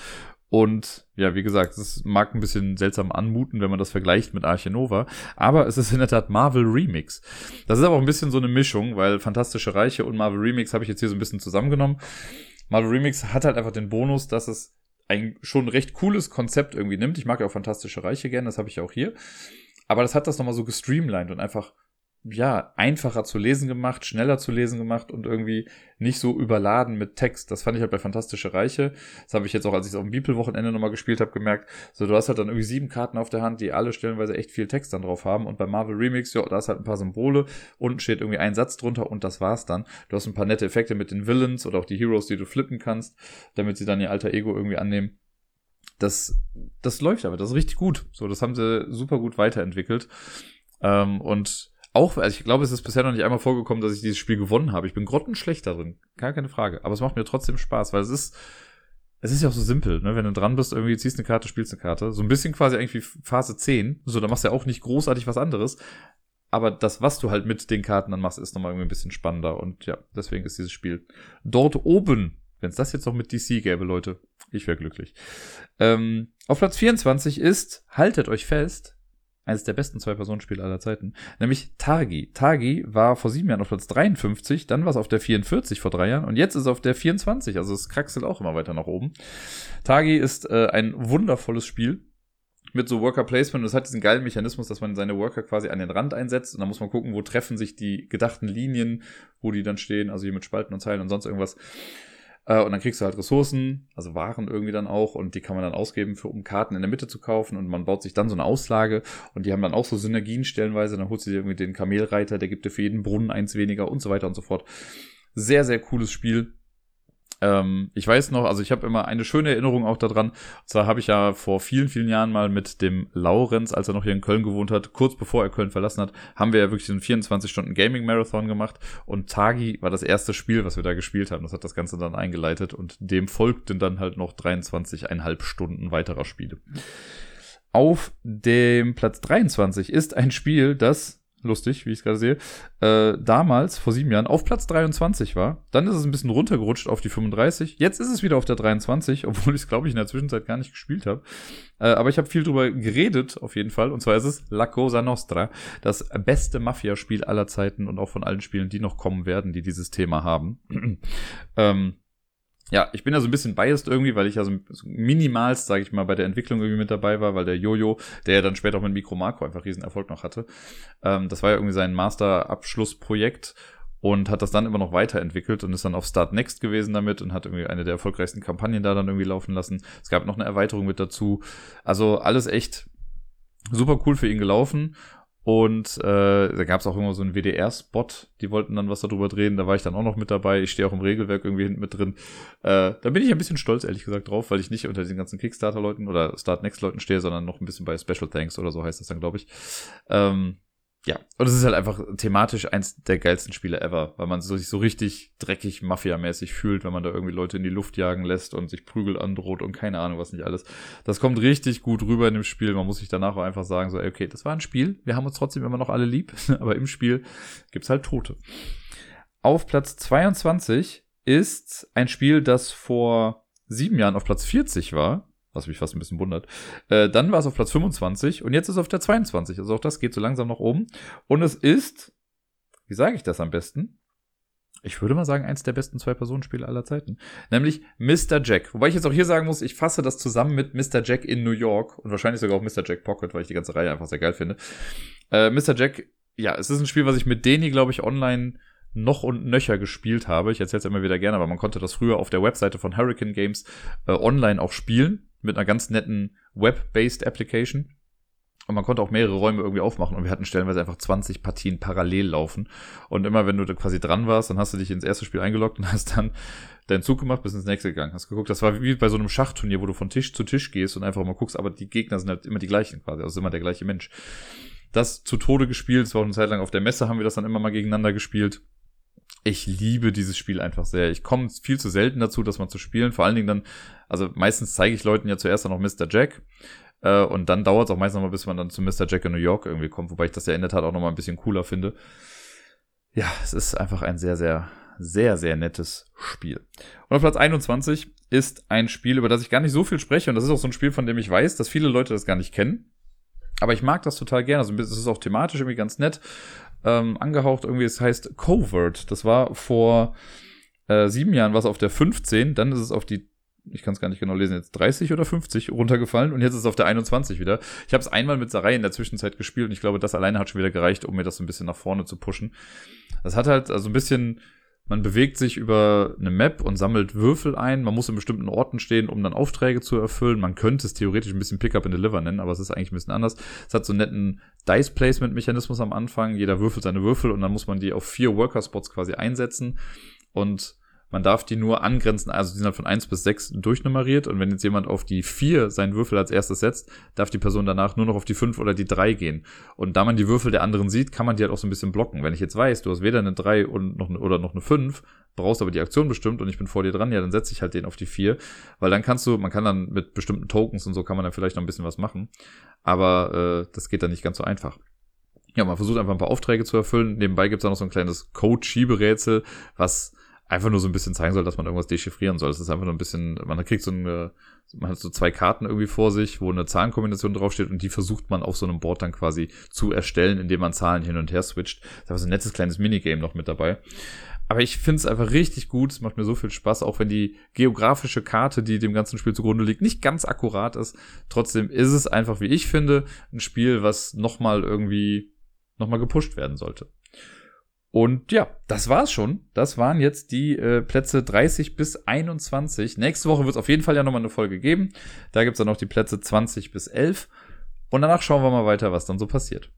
Und ja, wie gesagt, es mag ein bisschen seltsam anmuten, wenn man das vergleicht mit Arche Nova. Aber es ist in der Tat Marvel Remix. Das ist aber auch ein bisschen so eine Mischung, weil Fantastische Reiche und Marvel Remix habe ich jetzt hier so ein bisschen zusammengenommen. Marvel Remix hat halt einfach den Bonus, dass es ein schon recht cooles Konzept irgendwie nimmt. Ich mag ja auch Fantastische Reiche gerne, das habe ich auch hier. Aber das hat das nochmal so gestreamlined und einfach ja, einfacher zu lesen gemacht, schneller zu lesen gemacht und irgendwie nicht so überladen mit Text. Das fand ich halt bei Fantastische Reiche. Das habe ich jetzt auch, als ich es auf dem Bibelwochenende nochmal gespielt habe, gemerkt. So, du hast halt dann irgendwie sieben Karten auf der Hand, die alle stellenweise echt viel Text dann drauf haben. Und bei Marvel Remix, ja, da ist halt ein paar Symbole. Unten steht irgendwie ein Satz drunter und das war's dann. Du hast ein paar nette Effekte mit den Villains oder auch die Heroes, die du flippen kannst, damit sie dann ihr alter Ego irgendwie annehmen. Das, das läuft aber, das ist richtig gut. So, das haben sie super gut weiterentwickelt. Ähm, und auch, also ich glaube, es ist bisher noch nicht einmal vorgekommen, dass ich dieses Spiel gewonnen habe. Ich bin grottenschlecht darin. Gar keine Frage. Aber es macht mir trotzdem Spaß, weil es ist, es ist ja auch so simpel, ne? Wenn du dran bist, irgendwie ziehst eine Karte, spielst eine Karte. So ein bisschen quasi eigentlich wie Phase 10. So, da machst du ja auch nicht großartig was anderes. Aber das, was du halt mit den Karten dann machst, ist nochmal irgendwie ein bisschen spannender. Und ja, deswegen ist dieses Spiel dort oben. Wenn es das jetzt noch mit DC gäbe, Leute, ich wäre glücklich. Ähm, auf Platz 24 ist, haltet euch fest, eines der besten Zwei-Personen-Spiele aller Zeiten, nämlich Targi. Targi war vor sieben Jahren auf Platz 53, dann war es auf der 44 vor drei Jahren und jetzt ist es auf der 24, also es kraxelt auch immer weiter nach oben. Targi ist äh, ein wundervolles Spiel mit so Worker Placement und es hat diesen geilen Mechanismus, dass man seine Worker quasi an den Rand einsetzt und dann muss man gucken, wo treffen sich die gedachten Linien, wo die dann stehen, also hier mit Spalten und Zeilen und sonst irgendwas. Äh, und dann kriegst du halt Ressourcen, also Waren irgendwie dann auch, und die kann man dann ausgeben, für, um Karten in der Mitte zu kaufen. Und man baut sich dann so eine Auslage und die haben dann auch so Synergien stellenweise. Dann holst du dir irgendwie den Kamelreiter, der gibt dir für jeden Brunnen eins weniger und so weiter und so fort. Sehr, sehr cooles Spiel. Ähm, ich weiß noch, also ich habe immer eine schöne Erinnerung auch daran. Und zwar habe ich ja vor vielen, vielen Jahren mal mit dem Laurenz, als er noch hier in Köln gewohnt hat, kurz bevor er Köln verlassen hat, haben wir ja wirklich einen 24-Stunden-Gaming-Marathon gemacht. Und Tagi war das erste Spiel, was wir da gespielt haben. Das hat das Ganze dann eingeleitet und dem folgten dann halt noch 23,5 Stunden weiterer Spiele. Auf dem Platz 23 ist ein Spiel, das lustig, wie ich es gerade sehe, äh, damals, vor sieben Jahren, auf Platz 23 war. Dann ist es ein bisschen runtergerutscht auf die 35. Jetzt ist es wieder auf der 23, obwohl ich es, glaube ich, in der Zwischenzeit gar nicht gespielt habe. Äh, aber ich habe viel drüber geredet, auf jeden Fall. Und zwar ist es La Cosa Nostra, das beste Mafia-Spiel aller Zeiten und auch von allen Spielen, die noch kommen werden, die dieses Thema haben. ähm, ja, ich bin ja so ein bisschen biased irgendwie, weil ich ja so minimalst, sage ich mal, bei der Entwicklung irgendwie mit dabei war, weil der Jojo, der ja dann später auch mit Micro Marco einfach riesen Erfolg noch hatte, ähm, das war ja irgendwie sein Master-Abschlussprojekt und hat das dann immer noch weiterentwickelt und ist dann auf Start Next gewesen damit und hat irgendwie eine der erfolgreichsten Kampagnen da dann irgendwie laufen lassen. Es gab noch eine Erweiterung mit dazu. Also alles echt super cool für ihn gelaufen und äh, da gab es auch immer so einen WDR-Spot, die wollten dann was darüber drehen, da war ich dann auch noch mit dabei. Ich stehe auch im Regelwerk irgendwie hinten mit drin. Äh, da bin ich ein bisschen stolz, ehrlich gesagt, drauf, weil ich nicht unter diesen ganzen Kickstarter-Leuten oder Start-Next-Leuten stehe, sondern noch ein bisschen bei Special Thanks oder so heißt das dann, glaube ich. Ähm, ja, und es ist halt einfach thematisch eins der geilsten Spiele ever, weil man sich so richtig dreckig Mafia-mäßig fühlt, wenn man da irgendwie Leute in die Luft jagen lässt und sich Prügel androht und keine Ahnung was nicht alles. Das kommt richtig gut rüber in dem Spiel. Man muss sich danach auch einfach sagen, so, okay, das war ein Spiel. Wir haben uns trotzdem immer noch alle lieb, aber im Spiel gibt's halt Tote. Auf Platz 22 ist ein Spiel, das vor sieben Jahren auf Platz 40 war was mich fast ein bisschen wundert. Äh, dann war es auf Platz 25 und jetzt ist es auf der 22. Also auch das geht so langsam nach oben. Und es ist, wie sage ich das am besten? Ich würde mal sagen, eins der besten Zwei-Personen-Spiele aller Zeiten. Nämlich Mr. Jack. Wobei ich jetzt auch hier sagen muss, ich fasse das zusammen mit Mr. Jack in New York und wahrscheinlich sogar auch Mr. Jack Pocket, weil ich die ganze Reihe einfach sehr geil finde. Äh, Mr. Jack, ja, es ist ein Spiel, was ich mit Deni, glaube ich, online noch und nöcher gespielt habe. Ich erzähle es immer wieder gerne, aber man konnte das früher auf der Webseite von Hurricane Games äh, online auch spielen mit einer ganz netten Web-based Application. Und man konnte auch mehrere Räume irgendwie aufmachen und wir hatten stellenweise einfach 20 Partien parallel laufen. Und immer wenn du da quasi dran warst, dann hast du dich ins erste Spiel eingeloggt und hast dann deinen Zug gemacht, bis ins nächste gegangen. Hast geguckt, das war wie bei so einem Schachturnier, wo du von Tisch zu Tisch gehst und einfach mal guckst, aber die Gegner sind halt immer die gleichen quasi, also immer der gleiche Mensch. Das zu Tode gespielt, es war auch eine Zeit lang auf der Messe, haben wir das dann immer mal gegeneinander gespielt ich liebe dieses Spiel einfach sehr. Ich komme viel zu selten dazu, das mal zu spielen. Vor allen Dingen dann, also meistens zeige ich Leuten ja zuerst dann noch Mr. Jack. Äh, und dann dauert es auch meistens noch mal, bis man dann zu Mr. Jack in New York irgendwie kommt, wobei ich das ja in der Tat auch noch mal ein bisschen cooler finde. Ja, es ist einfach ein sehr, sehr, sehr, sehr nettes Spiel. Und auf Platz 21 ist ein Spiel, über das ich gar nicht so viel spreche. Und das ist auch so ein Spiel, von dem ich weiß, dass viele Leute das gar nicht kennen. Aber ich mag das total gerne. Also es ist auch thematisch irgendwie ganz nett ähm, angehaucht irgendwie. Es heißt Covert. Das war vor äh, sieben Jahren was auf der 15. Dann ist es auf die ich kann es gar nicht genau lesen, jetzt 30 oder 50 runtergefallen und jetzt ist es auf der 21 wieder. Ich habe es einmal mit Sarai in der Zwischenzeit gespielt und ich glaube, das alleine hat schon wieder gereicht, um mir das so ein bisschen nach vorne zu pushen. Das hat halt also ein bisschen man bewegt sich über eine Map und sammelt Würfel ein. Man muss in bestimmten Orten stehen, um dann Aufträge zu erfüllen. Man könnte es theoretisch ein bisschen Pick-up and Deliver nennen, aber es ist eigentlich ein bisschen anders. Es hat so einen netten Dice-Placement-Mechanismus am Anfang. Jeder würfelt seine Würfel und dann muss man die auf vier Worker-Spots quasi einsetzen. Und man darf die nur angrenzen, also die sind halt von eins bis sechs durchnummeriert und wenn jetzt jemand auf die vier seinen Würfel als erstes setzt, darf die Person danach nur noch auf die fünf oder die drei gehen. Und da man die Würfel der anderen sieht, kann man die halt auch so ein bisschen blocken. Wenn ich jetzt weiß, du hast weder eine drei und noch eine, oder noch eine fünf, brauchst aber die Aktion bestimmt und ich bin vor dir dran, ja, dann setze ich halt den auf die vier, weil dann kannst du, man kann dann mit bestimmten Tokens und so kann man dann vielleicht noch ein bisschen was machen, aber äh, das geht dann nicht ganz so einfach. Ja, man versucht einfach ein paar Aufträge zu erfüllen. Nebenbei gibt's auch noch so ein kleines Code-Schieberätsel, was einfach nur so ein bisschen zeigen soll, dass man irgendwas dechiffrieren soll. Das ist einfach nur ein bisschen, man kriegt so eine, man hat so zwei Karten irgendwie vor sich, wo eine Zahlenkombination draufsteht und die versucht man auf so einem Board dann quasi zu erstellen, indem man Zahlen hin und her switcht. Da ist so ein nettes kleines Minigame noch mit dabei. Aber ich finde es einfach richtig gut. Es macht mir so viel Spaß, auch wenn die geografische Karte, die dem ganzen Spiel zugrunde liegt, nicht ganz akkurat ist. Trotzdem ist es einfach, wie ich finde, ein Spiel, was nochmal irgendwie nochmal gepusht werden sollte. Und ja, das war's schon. Das waren jetzt die äh, Plätze 30 bis 21. Nächste Woche wird es auf jeden Fall ja nochmal eine Folge geben. Da gibt's dann noch die Plätze 20 bis 11. Und danach schauen wir mal weiter, was dann so passiert.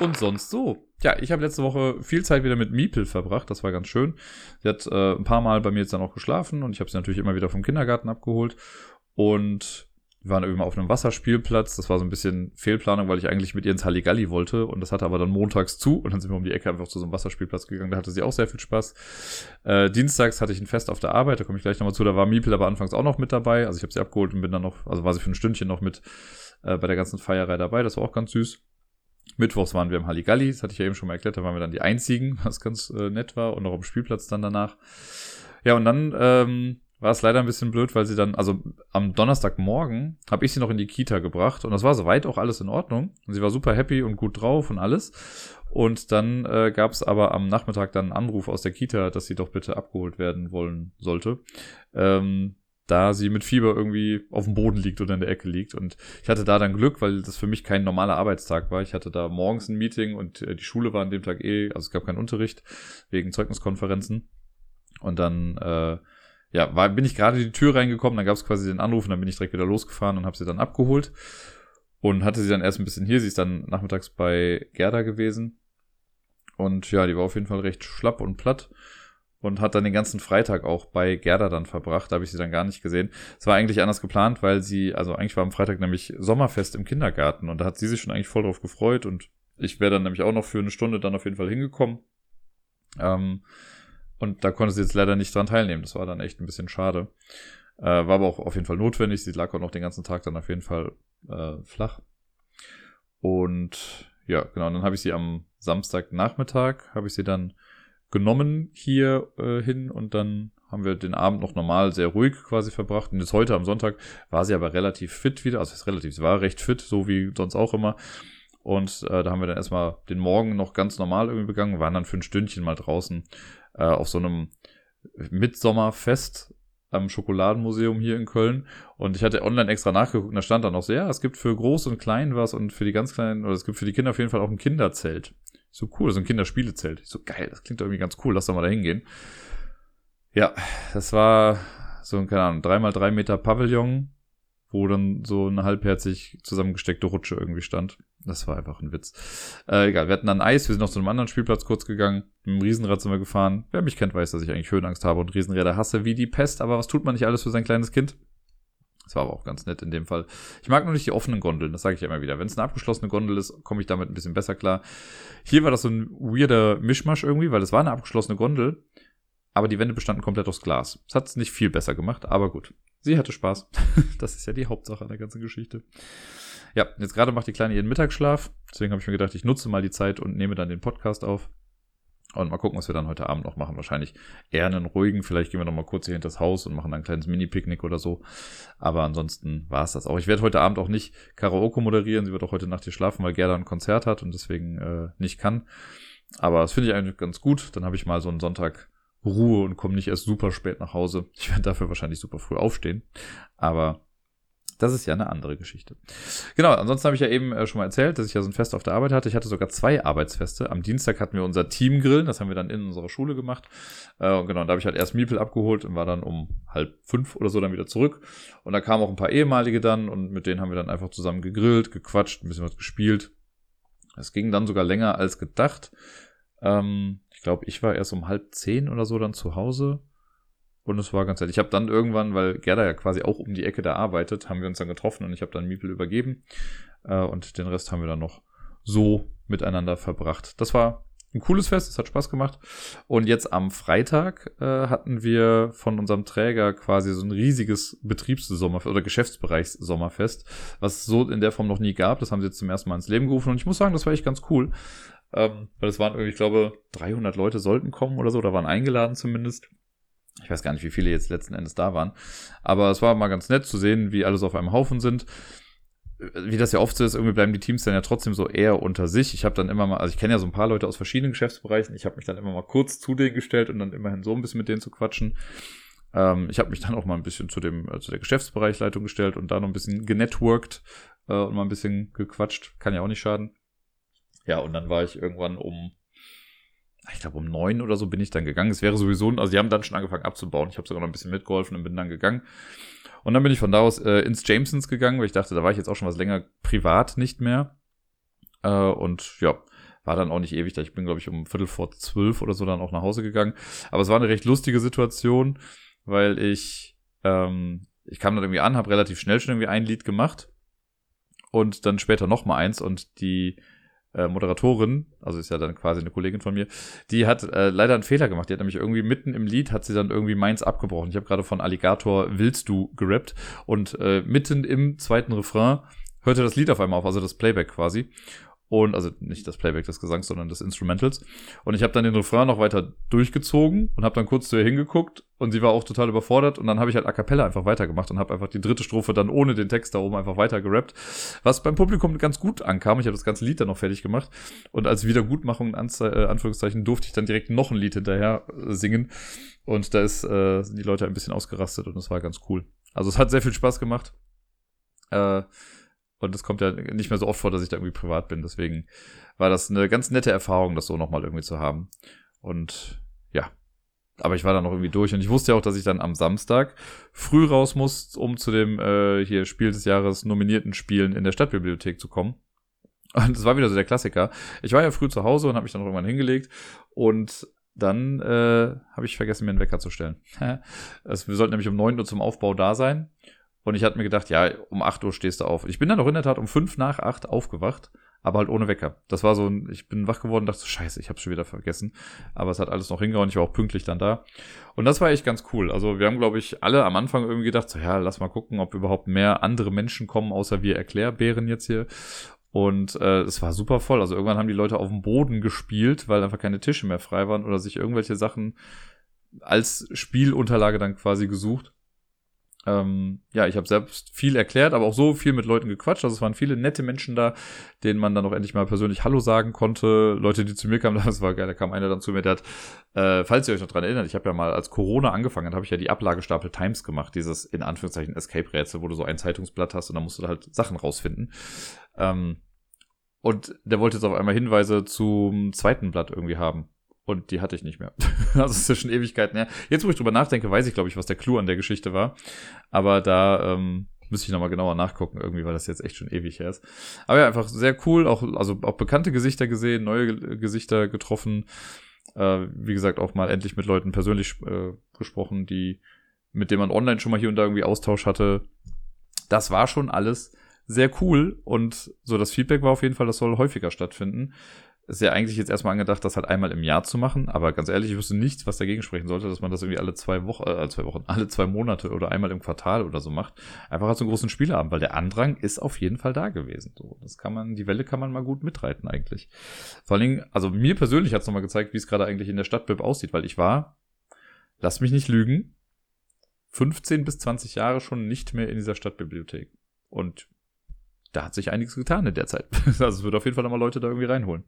und sonst so. Ja, ich habe letzte Woche viel Zeit wieder mit Miepel verbracht. Das war ganz schön. Sie hat äh, ein paar Mal bei mir jetzt dann auch geschlafen und ich habe sie natürlich immer wieder vom Kindergarten abgeholt. Und wir waren mal auf einem Wasserspielplatz. Das war so ein bisschen Fehlplanung, weil ich eigentlich mit ihr ins Halligalli wollte. Und das hatte aber dann montags zu. Und dann sind wir um die Ecke einfach zu so einem Wasserspielplatz gegangen. Da hatte sie auch sehr viel Spaß. Äh, dienstags hatte ich ein Fest auf der Arbeit. Da komme ich gleich nochmal zu. Da war Miepel aber anfangs auch noch mit dabei. Also ich habe sie abgeholt und bin dann noch, also war sie für ein Stündchen noch mit äh, bei der ganzen Feierei dabei. Das war auch ganz süß. Mittwochs waren wir im Halligalli, das hatte ich ja eben schon mal erklärt, da waren wir dann die einzigen, was ganz äh, nett war und auch am Spielplatz dann danach. Ja, und dann ähm, war es leider ein bisschen blöd, weil sie dann, also am Donnerstagmorgen habe ich sie noch in die Kita gebracht und das war soweit auch alles in Ordnung. Und sie war super happy und gut drauf und alles. Und dann äh, gab es aber am Nachmittag dann einen Anruf aus der Kita, dass sie doch bitte abgeholt werden wollen sollte. Ähm, da sie mit Fieber irgendwie auf dem Boden liegt oder in der Ecke liegt. Und ich hatte da dann Glück, weil das für mich kein normaler Arbeitstag war. Ich hatte da morgens ein Meeting und äh, die Schule war an dem Tag eh, also es gab keinen Unterricht wegen Zeugniskonferenzen. Und dann, äh, ja, war, bin ich gerade die Tür reingekommen, dann gab es quasi den Anruf und dann bin ich direkt wieder losgefahren und habe sie dann abgeholt. Und hatte sie dann erst ein bisschen hier. Sie ist dann nachmittags bei Gerda gewesen. Und ja, die war auf jeden Fall recht schlapp und platt und hat dann den ganzen Freitag auch bei Gerda dann verbracht. Da habe ich sie dann gar nicht gesehen. Es war eigentlich anders geplant, weil sie, also eigentlich war am Freitag nämlich Sommerfest im Kindergarten und da hat sie sich schon eigentlich voll drauf gefreut und ich wäre dann nämlich auch noch für eine Stunde dann auf jeden Fall hingekommen. Ähm, und da konnte sie jetzt leider nicht dran teilnehmen. Das war dann echt ein bisschen schade. Äh, war aber auch auf jeden Fall notwendig. Sie lag auch noch den ganzen Tag dann auf jeden Fall äh, flach. Und ja, genau, dann habe ich sie am Samstagnachmittag, habe ich sie dann genommen hier äh, hin und dann haben wir den Abend noch normal sehr ruhig quasi verbracht. Und jetzt heute am Sonntag war sie aber relativ fit wieder. Also ist relativ, sie war recht fit, so wie sonst auch immer. Und äh, da haben wir dann erstmal den Morgen noch ganz normal irgendwie begangen, waren dann für ein Stündchen mal draußen äh, auf so einem Mitsommerfest am Schokoladenmuseum hier in Köln. Und ich hatte online extra nachgeguckt und da stand dann auch so, ja, es gibt für groß und klein was und für die ganz kleinen, oder es gibt für die Kinder auf jeden Fall auch ein Kinderzelt. So cool, so ein Kinderspielezelt. So geil, das klingt doch irgendwie ganz cool, lass doch mal da hingehen. Ja, das war so ein, keine Ahnung, dreimal drei Meter Pavillon, wo dann so eine halbherzig zusammengesteckte Rutsche irgendwie stand. Das war einfach ein Witz. Äh, egal, wir hatten dann Eis, wir sind noch zu einem anderen Spielplatz kurz gegangen. Mit dem Riesenrad sind wir gefahren. Wer mich kennt, weiß, dass ich eigentlich Höhenangst habe und Riesenräder hasse wie die Pest, aber was tut man nicht alles für sein kleines Kind? Das war aber auch ganz nett in dem Fall. Ich mag nur nicht die offenen Gondeln, das sage ich ja immer wieder. Wenn es eine abgeschlossene Gondel ist, komme ich damit ein bisschen besser klar. Hier war das so ein weirder Mischmasch irgendwie, weil es war eine abgeschlossene Gondel, aber die Wände bestanden komplett aus Glas. Das hat es nicht viel besser gemacht, aber gut. Sie hatte Spaß. das ist ja die Hauptsache an der ganzen Geschichte. Ja, jetzt gerade macht die Kleine ihren Mittagsschlaf. Deswegen habe ich mir gedacht, ich nutze mal die Zeit und nehme dann den Podcast auf. Und mal gucken, was wir dann heute Abend noch machen. Wahrscheinlich eher einen ruhigen. Vielleicht gehen wir noch mal kurz hier hinter das Haus und machen ein kleines Mini-Picknick oder so. Aber ansonsten war es das auch. Ich werde heute Abend auch nicht Karaoke moderieren. Sie wird auch heute Nacht hier schlafen, weil Gerda ein Konzert hat und deswegen äh, nicht kann. Aber das finde ich eigentlich ganz gut. Dann habe ich mal so einen Sonntag Ruhe und komme nicht erst super spät nach Hause. Ich werde dafür wahrscheinlich super früh aufstehen. Aber das ist ja eine andere Geschichte. Genau, ansonsten habe ich ja eben äh, schon mal erzählt, dass ich ja so ein Fest auf der Arbeit hatte. Ich hatte sogar zwei Arbeitsfeste. Am Dienstag hatten wir unser Teamgrillen, das haben wir dann in unserer Schule gemacht. Äh, und genau, da habe ich halt erst Miepel abgeholt und war dann um halb fünf oder so dann wieder zurück. Und da kamen auch ein paar ehemalige dann und mit denen haben wir dann einfach zusammen gegrillt, gequatscht, ein bisschen was gespielt. Es ging dann sogar länger als gedacht. Ähm, ich glaube, ich war erst um halb zehn oder so dann zu Hause. Und es war ganz nett. Ich habe dann irgendwann, weil Gerda ja quasi auch um die Ecke da arbeitet, haben wir uns dann getroffen und ich habe dann Miepel übergeben. Äh, und den Rest haben wir dann noch so miteinander verbracht. Das war ein cooles Fest, es hat Spaß gemacht. Und jetzt am Freitag äh, hatten wir von unserem Träger quasi so ein riesiges Betriebssommerfest oder Geschäftsbereichssommerfest, was es so in der Form noch nie gab. Das haben sie jetzt zum ersten Mal ins Leben gerufen und ich muss sagen, das war echt ganz cool. Ähm, weil es waren irgendwie, ich glaube, 300 Leute sollten kommen oder so, da waren eingeladen zumindest. Ich weiß gar nicht, wie viele jetzt letzten Endes da waren. Aber es war mal ganz nett zu sehen, wie alles auf einem Haufen sind. Wie das ja oft so ist, irgendwie bleiben die Teams dann ja trotzdem so eher unter sich. Ich habe dann immer mal, also ich kenne ja so ein paar Leute aus verschiedenen Geschäftsbereichen. Ich habe mich dann immer mal kurz zu denen gestellt und dann immerhin so ein bisschen mit denen zu quatschen. Ähm, ich habe mich dann auch mal ein bisschen zu dem, äh, zu der Geschäftsbereichsleitung gestellt und da noch ein bisschen genetworked äh, und mal ein bisschen gequatscht. Kann ja auch nicht schaden. Ja, und dann war ich irgendwann um ich glaube um neun oder so bin ich dann gegangen. Es wäre sowieso, also die haben dann schon angefangen abzubauen. Ich habe sogar noch ein bisschen mitgeholfen und bin dann gegangen. Und dann bin ich von da aus äh, ins Jamesons gegangen, weil ich dachte, da war ich jetzt auch schon was länger privat nicht mehr. Äh, und ja, war dann auch nicht ewig da. Ich bin, glaube ich, um Viertel vor zwölf oder so dann auch nach Hause gegangen. Aber es war eine recht lustige Situation, weil ich, ähm, ich kam dann irgendwie an, habe relativ schnell schon irgendwie ein Lied gemacht und dann später noch mal eins und die äh, Moderatorin, also ist ja dann quasi eine Kollegin von mir, die hat äh, leider einen Fehler gemacht. Die hat nämlich irgendwie mitten im Lied hat sie dann irgendwie meins abgebrochen. Ich habe gerade von Alligator Willst du gerappt und äh, mitten im zweiten Refrain hörte das Lied auf einmal auf, also das Playback quasi. Und also nicht das Playback des Gesangs, sondern des Instrumentals. Und ich habe dann den Refrain noch weiter durchgezogen und habe dann kurz zu ihr hingeguckt und sie war auch total überfordert. Und dann habe ich halt a cappella einfach weitergemacht und habe einfach die dritte Strophe dann ohne den Text da oben einfach weiter gerappt. Was beim Publikum ganz gut ankam. Ich habe das ganze Lied dann noch fertig gemacht. Und als Wiedergutmachung, in Anze äh, Anführungszeichen, durfte ich dann direkt noch ein Lied hinterher äh, singen. Und da ist, äh, sind die Leute ein bisschen ausgerastet und das war ganz cool. Also es hat sehr viel Spaß gemacht. Äh, und es kommt ja nicht mehr so oft vor, dass ich da irgendwie privat bin. Deswegen war das eine ganz nette Erfahrung, das so nochmal irgendwie zu haben. Und ja, aber ich war dann noch irgendwie durch und ich wusste ja auch, dass ich dann am Samstag früh raus muss, um zu dem äh, hier Spiel des Jahres nominierten Spielen in der Stadtbibliothek zu kommen. Und es war wieder so der Klassiker. Ich war ja früh zu Hause und habe mich dann irgendwann hingelegt und dann äh, habe ich vergessen, mir einen Wecker zu stellen. also wir sollten nämlich um neun Uhr zum Aufbau da sein und ich hatte mir gedacht, ja, um 8 Uhr stehst du auf. Ich bin dann auch in der Tat um 5 nach 8 aufgewacht, aber halt ohne Wecker. Das war so ein, ich bin wach geworden und dachte, scheiße, ich hab's schon wieder vergessen. Aber es hat alles noch hingehauen, ich war auch pünktlich dann da. Und das war echt ganz cool. Also wir haben, glaube ich, alle am Anfang irgendwie gedacht, so ja, lass mal gucken, ob überhaupt mehr andere Menschen kommen, außer wir Erklärbären jetzt hier. Und äh, es war super voll. Also irgendwann haben die Leute auf dem Boden gespielt, weil einfach keine Tische mehr frei waren oder sich irgendwelche Sachen als Spielunterlage dann quasi gesucht. Ähm, ja, ich habe selbst viel erklärt, aber auch so viel mit Leuten gequatscht. Also es waren viele nette Menschen da, denen man dann auch endlich mal persönlich Hallo sagen konnte. Leute, die zu mir kamen, das war geil. Da kam einer dann zu mir, der hat, äh, falls ihr euch noch dran erinnert, ich habe ja mal, als Corona angefangen habe ich ja die Ablagestapel Times gemacht, dieses in Anführungszeichen Escape-Rätsel, wo du so ein Zeitungsblatt hast und dann musst du halt Sachen rausfinden. Ähm, und der wollte jetzt auf einmal Hinweise zum zweiten Blatt irgendwie haben. Und die hatte ich nicht mehr. also es ist ja schon Ewigkeiten her. Jetzt, wo ich drüber nachdenke, weiß ich, glaube ich, was der Clou an der Geschichte war. Aber da ähm, müsste ich nochmal genauer nachgucken, irgendwie, weil das jetzt echt schon ewig her ist. Aber ja, einfach sehr cool. Auch, also auch bekannte Gesichter gesehen, neue Gesichter getroffen. Äh, wie gesagt, auch mal endlich mit Leuten persönlich äh, gesprochen, die, mit denen man online schon mal hier und da irgendwie Austausch hatte. Das war schon alles sehr cool und so das Feedback war auf jeden Fall, das soll häufiger stattfinden ist ja eigentlich jetzt erstmal angedacht, das halt einmal im Jahr zu machen, aber ganz ehrlich, ich wüsste nichts, was dagegen sprechen sollte, dass man das irgendwie alle zwei Wochen, äh, zwei Wochen, alle zwei Monate oder einmal im Quartal oder so macht. Einfach als einen großen Spieleabend, weil der Andrang ist auf jeden Fall da gewesen. So, das kann man, die Welle kann man mal gut mitreiten eigentlich. Vor allen Dingen, also mir persönlich hat es nochmal gezeigt, wie es gerade eigentlich in der Stadtbib aussieht, weil ich war, lass mich nicht lügen, 15 bis 20 Jahre schon nicht mehr in dieser Stadtbibliothek. Und da hat sich einiges getan in der Zeit. Also es wird auf jeden Fall nochmal Leute da irgendwie reinholen.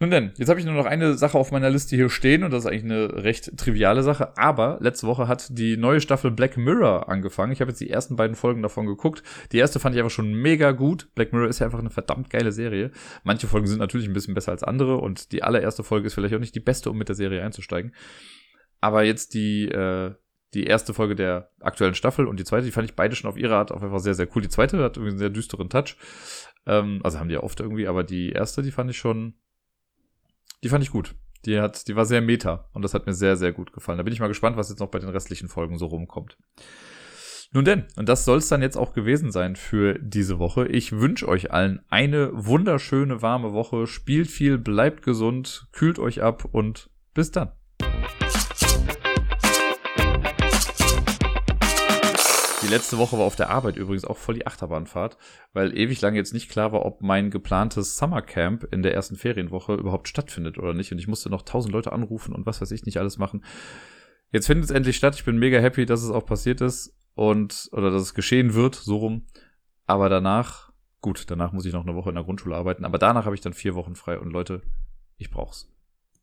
Nun denn, jetzt habe ich nur noch eine Sache auf meiner Liste hier stehen und das ist eigentlich eine recht triviale Sache, aber letzte Woche hat die neue Staffel Black Mirror angefangen. Ich habe jetzt die ersten beiden Folgen davon geguckt. Die erste fand ich einfach schon mega gut. Black Mirror ist ja einfach eine verdammt geile Serie. Manche Folgen sind natürlich ein bisschen besser als andere und die allererste Folge ist vielleicht auch nicht die beste, um mit der Serie einzusteigen. Aber jetzt die äh, die erste Folge der aktuellen Staffel und die zweite, die fand ich beide schon auf ihre Art auf einfach sehr, sehr cool. Die zweite hat irgendwie einen sehr düsteren Touch. Ähm, also haben die ja oft irgendwie, aber die erste, die fand ich schon, die fand ich gut. Die hat, die war sehr meta und das hat mir sehr, sehr gut gefallen. Da bin ich mal gespannt, was jetzt noch bei den restlichen Folgen so rumkommt. Nun denn, und das soll es dann jetzt auch gewesen sein für diese Woche. Ich wünsche euch allen eine wunderschöne, warme Woche. Spielt viel, bleibt gesund, kühlt euch ab und bis dann. Die letzte Woche war auf der Arbeit übrigens auch voll die Achterbahnfahrt, weil ewig lang jetzt nicht klar war, ob mein geplantes Summercamp in der ersten Ferienwoche überhaupt stattfindet oder nicht. Und ich musste noch tausend Leute anrufen und was weiß ich nicht alles machen. Jetzt findet es endlich statt. Ich bin mega happy, dass es auch passiert ist und oder dass es geschehen wird, so rum. Aber danach, gut, danach muss ich noch eine Woche in der Grundschule arbeiten, aber danach habe ich dann vier Wochen frei und Leute, ich brauch's.